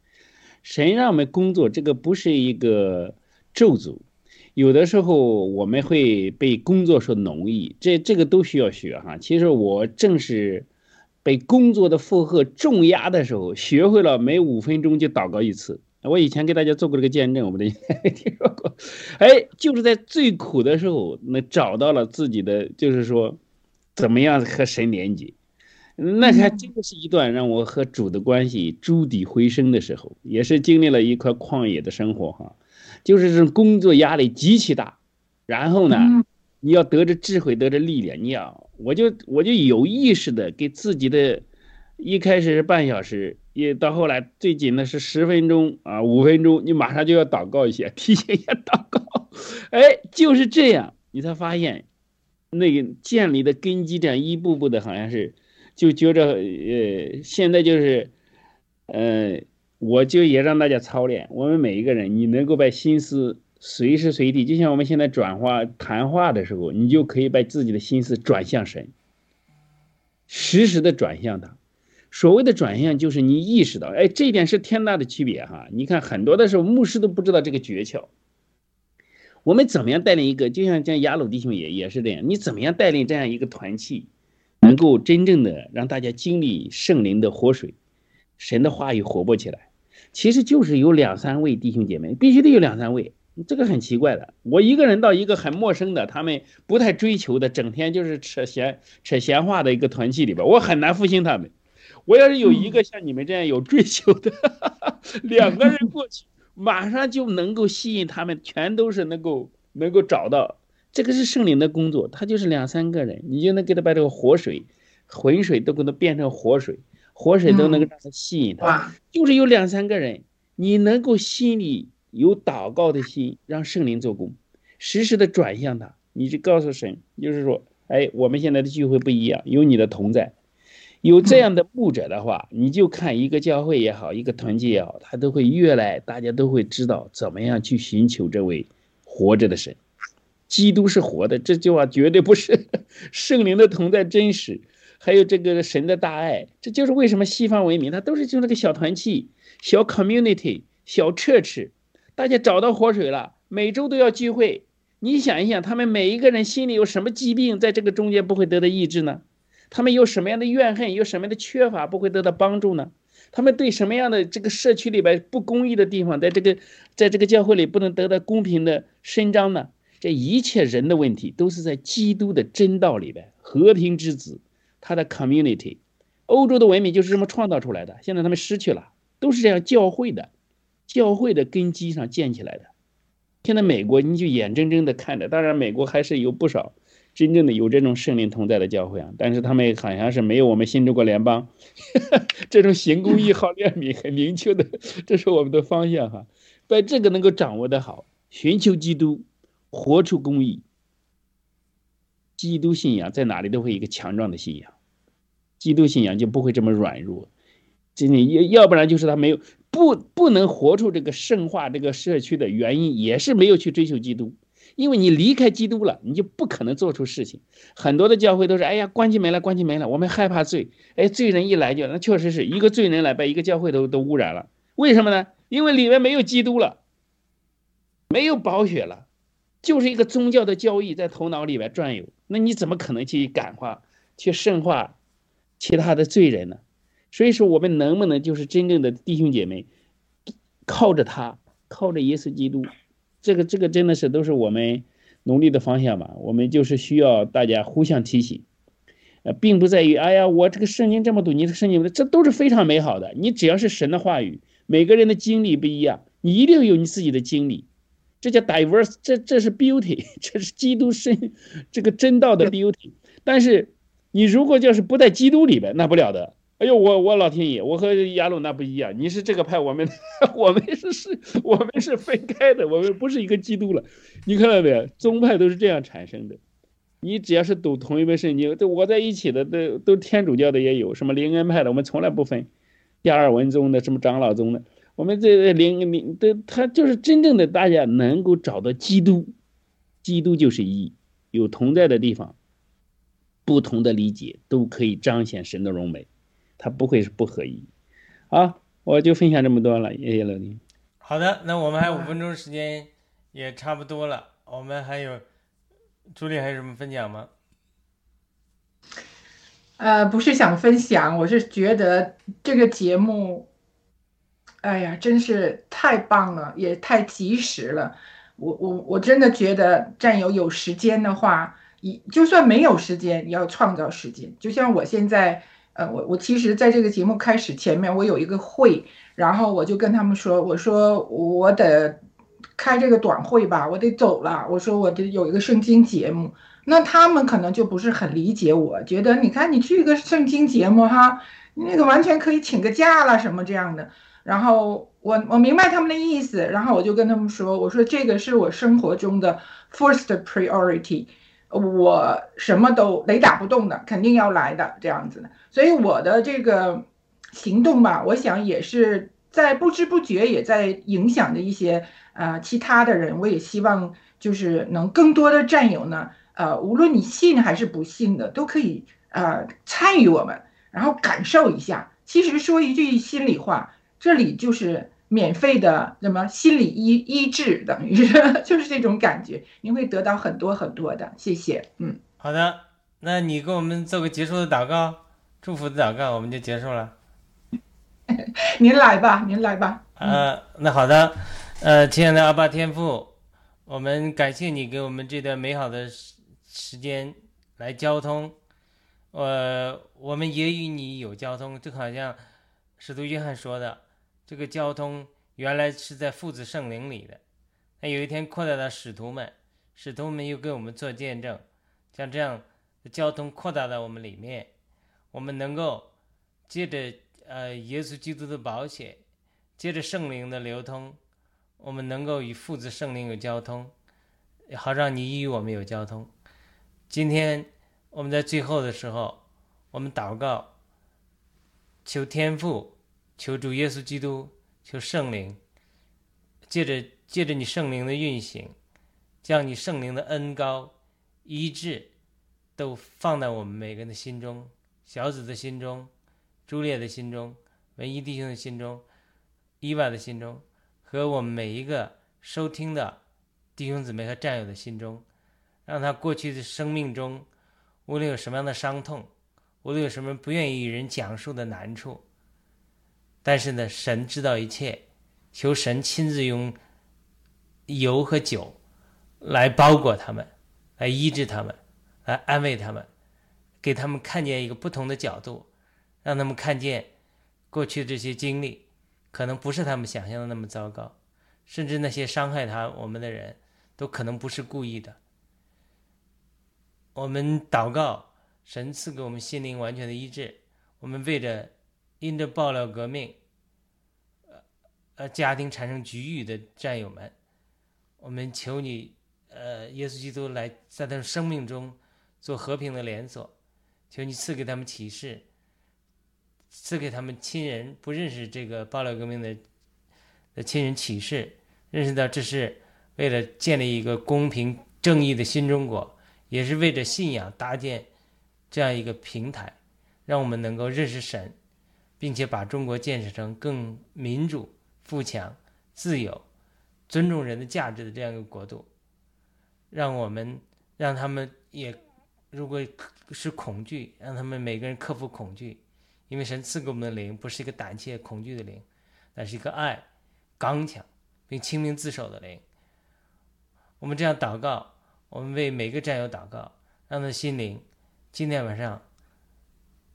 神让我们工作，这个不是一个咒诅。有的时候我们会被工作所奴役，这这个都需要学哈。其实我正是被工作的负荷重压的时候，学会了每五分钟就祷告一次。我以前给大家做过这个见证，我们的 *laughs* 听说过。哎，就是在最苦的时候，那找到了自己的，就是说怎么样和神连接。那还真的是一段让我和主的关系筑底回升的时候，也是经历了一块旷野的生活哈。就是这种工作压力极其大，然后呢，你要得着智慧，得着力量，你要，我就我就有意识的给自己的，一开始是半小时，也到后来最紧的是十分钟啊，五分钟，你马上就要祷告一下，*laughs* 提前一下祷告，哎，就是这样，你才发现，那个建立的根基，这样一步步的，好像是，就觉着，呃，现在就是，呃。我就也让大家操练，我们每一个人，你能够把心思随时随地，就像我们现在转化谈话的时候，你就可以把自己的心思转向神，实时的转向他。所谓的转向，就是你意识到，哎，这一点是天大的区别哈。你看很多的时候，牧师都不知道这个诀窍。我们怎么样带领一个，就像像雅鲁弟兄也也是这样，你怎么样带领这样一个团契，能够真正的让大家经历圣灵的活水，神的话语活泼起来。其实就是有两三位弟兄姐妹，必须得有两三位，这个很奇怪的。我一个人到一个很陌生的，他们不太追求的，整天就是扯闲扯闲话的一个团契里边，我很难复兴他们。我要是有一个像你们这样有追求的，*laughs* 两个人过去，马上就能够吸引他们，全都是能够能够找到。这个是圣灵的工作，他就是两三个人，你就能给他把这个活水、浑水都给他变成活水。活水都能够让他吸引他，就是有两三个人，你能够心里有祷告的心，让圣灵做工，实时的转向他，你就告诉神，就是说，哎，我们现在的聚会不一样，有你的同在，有这样的牧者的话，你就看一个教会也好，一个团契也好，他都会越来，大家都会知道怎么样去寻求这位活着的神，基督是活的，这句话绝对不是 *laughs* 圣灵的同在真实。还有这个神的大爱，这就是为什么西方文明，它都是就那个小团契、小 community、小 church，大家找到活水了，每周都要聚会。你想一想，他们每一个人心里有什么疾病，在这个中间不会得到医治呢？他们有什么样的怨恨，有什么样的缺乏，不会得到帮助呢？他们对什么样的这个社区里边不公义的地方，在这个在这个教会里不能得到公平的伸张呢？这一切人的问题，都是在基督的真道里边，和平之子。他的 community，欧洲的文明就是这么创造出来的。现在他们失去了，都是这样教会的，教会的根基上建起来的。现在美国你就眼睁睁的看着，当然美国还是有不少真正的有这种圣灵同在的教会啊，但是他们好像是没有我们新中国联邦 *laughs* 这种行公义、好怜悯、很明确的，这是我们的方向哈。把这个能够掌握的好，寻求基督，活出公义。基督信仰在哪里都会一个强壮的信仰。基督信仰就不会这么软弱，真的要要不然就是他没有不不能活出这个圣化这个社区的原因，也是没有去追求基督。因为你离开基督了，你就不可能做出事情。很多的教会都是，哎呀，关起门来，关起门来，我们害怕罪。哎，罪人一来就那确实是一个罪人来，把一个教会都都污染了。为什么呢？因为里面没有基督了，没有宝血了，就是一个宗教的交易在头脑里边转悠。那你怎么可能去感化、去圣化？其他的罪人呢？所以说，我们能不能就是真正的弟兄姐妹，靠着他，靠着耶稣基督，这个这个真的是都是我们努力的方向吧。我们就是需要大家互相提醒，呃，并不在于哎呀，我这个圣经这么读，你这个圣经这都是非常美好的。你只要是神的话语，每个人的经历不一样，你一定有你自己的经历，这叫 diverse，这这是 beauty，这是基督圣这个真道的 beauty。但是你如果要是不在基督里边，那不了的。哎呦，我我老天爷，我和亚鲁那不一样，你是这个派，我们 *laughs* 我们是是，我们是分开的，我们不是一个基督了。你看到没有？宗派都是这样产生的。你只要是读同一本圣经，都我在一起的都都天主教的也有，什么灵恩派的，我们从来不分。加尔文宗的，什么长老宗的，我们这灵灵的，他就是真正的大家能够找到基督，基督就是一，有同在的地方，不同的理解都可以彰显神的荣美。它不会是不合一，好，我就分享这么多了，谢谢老弟。好的，那我们还有五分钟时间，也差不多了。我们还有朱莉还有什么分享吗？呃，不是想分享，我是觉得这个节目，哎呀，真是太棒了，也太及时了。我我我真的觉得战友有时间的话，就算没有时间，也要创造时间。就像我现在。呃，我我其实在这个节目开始前面，我有一个会，然后我就跟他们说，我说我得开这个短会吧，我得走了。我说我得有一个圣经节目，那他们可能就不是很理解，我觉得你看你去一个圣经节目哈，那个完全可以请个假了什么这样的。然后我我明白他们的意思，然后我就跟他们说，我说这个是我生活中的 first priority。我什么都雷打不动的，肯定要来的这样子的，所以我的这个行动吧，我想也是在不知不觉也在影响着一些呃其他的人。我也希望就是能更多的战友呢，呃，无论你信还是不信的，都可以呃参与我们，然后感受一下。其实说一句心里话，这里就是。免费的什么心理医医治，等于是 *laughs* 就是这种感觉，你会得到很多很多的。谢谢，嗯，好的，那你给我们做个结束的祷告，祝福的祷告，我们就结束了。*laughs* 您来吧，您来吧。呃，那好的，呃，亲爱的阿爸天父，我们感谢你给我们这段美好的时时间来交通，呃，我们也与你有交通，就好像使徒约翰说的。这个交通原来是在父子圣灵里的，那有一天扩大到使徒们，使徒们又给我们做见证，像这样交通扩大到我们里面，我们能够借着呃耶稣基督的保险，借着圣灵的流通，我们能够与父子圣灵有交通，好让你与我们有交通。今天我们在最后的时候，我们祷告，求天父。求主耶稣基督，求圣灵，借着借着你圣灵的运行，将你圣灵的恩高医治，都放在我们每个人的心中，小子的心中，朱烈的心中，文一弟兄的心中，伊娃的心中，和我们每一个收听的弟兄姊妹和战友的心中，让他过去的生命中，无论有什么样的伤痛，无论有什么不愿意与人讲述的难处。但是呢，神知道一切，求神亲自用油和酒来包裹他们，来医治他们，来安慰他们，给他们看见一个不同的角度，让他们看见过去这些经历可能不是他们想象的那么糟糕，甚至那些伤害他我们的人都可能不是故意的。我们祷告，神赐给我们心灵完全的医治，我们为着。因着爆料革命，呃呃，家庭产生局域的战友们，我们求你，呃，耶稣基督来在他们生命中做和平的连锁，求你赐给他们启示，赐给他们亲人不认识这个爆料革命的的亲人启示，认识到这是为了建立一个公平正义的新中国，也是为着信仰搭建这样一个平台，让我们能够认识神。并且把中国建设成更民主、富强、自由、尊重人的价值的这样一个国度，让我们让他们也，如果是恐惧，让他们每个人克服恐惧，因为神赐给我们的灵不是一个胆怯、恐惧的灵，那是一个爱、刚强并清明自守的灵。我们这样祷告，我们为每个战友祷告，让他心灵今天晚上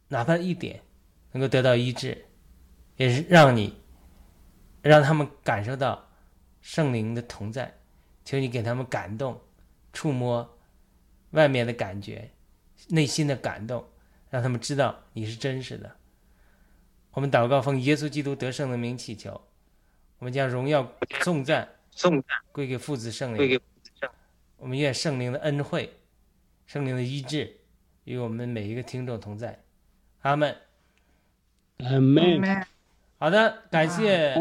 哪怕一点能够得到医治，也是让你让他们感受到圣灵的同在。求你给他们感动、触摸外面的感觉、内心的感动，让他们知道你是真实的。我们祷告，奉耶稣基督得胜的名祈求，我们将荣耀、颂赞、颂赞归给父子圣灵。我们愿圣灵的恩惠、圣灵的医治与我们每一个听众同在。阿门。阿门。们好的，感谢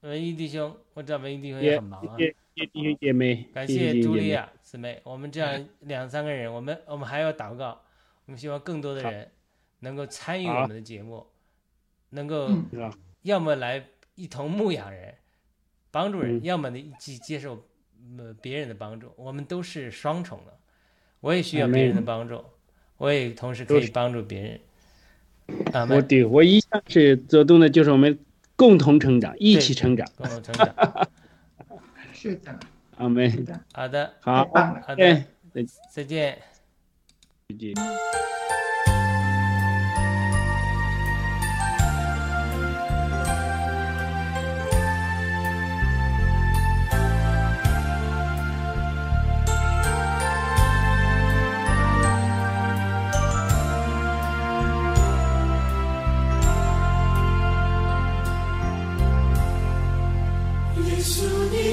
文艺弟兄，我知道文艺弟兄也也很忙啊。谢谢弟兄姐妹，感谢谢谢茱莉。亚姊妹，我们这样两三个人，我们我们还要祷告，我们希望更多的人能够参与我们的节目，能够？要么来一同牧养人，帮助人，嗯要么呢去接受呃别人的帮助，我们都是双重的，我也需要别人的帮助，我也同时可以帮助别人。啊，我对我一向是做动的，就是我们共同成长，一起成长。共同成长。*laughs* 是的，阿门。是的，好的，好。好哎的，再见。再见。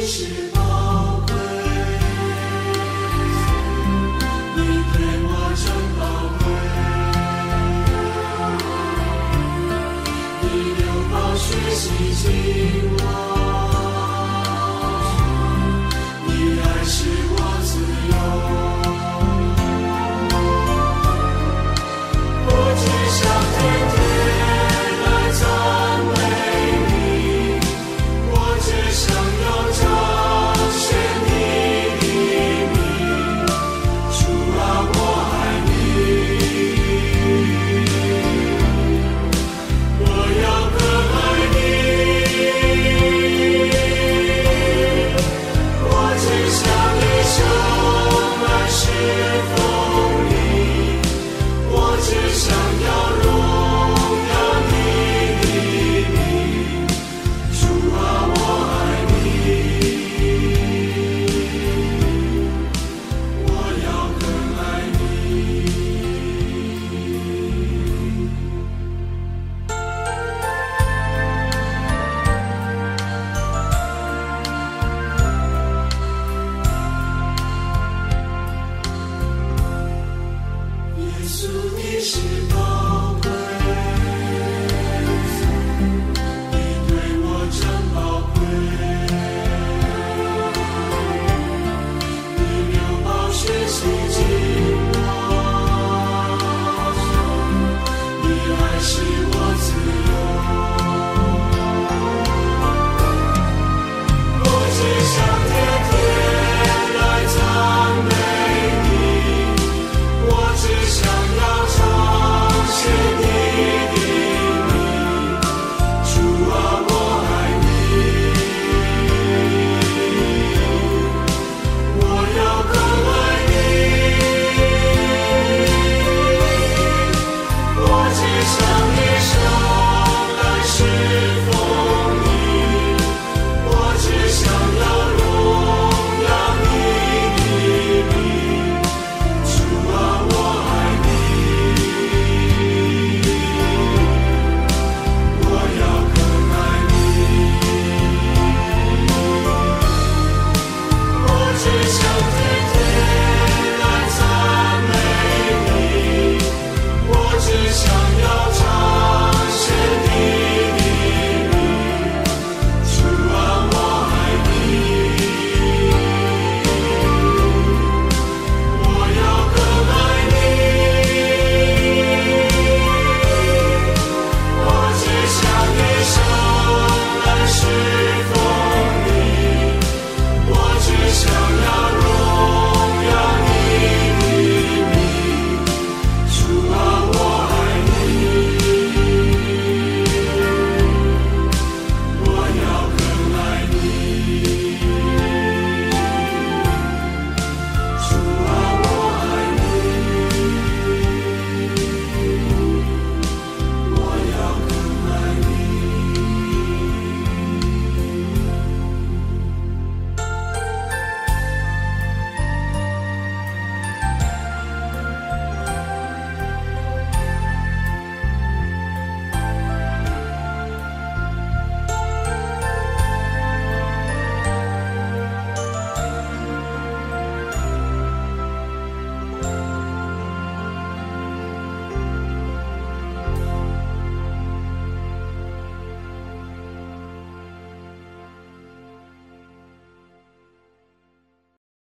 你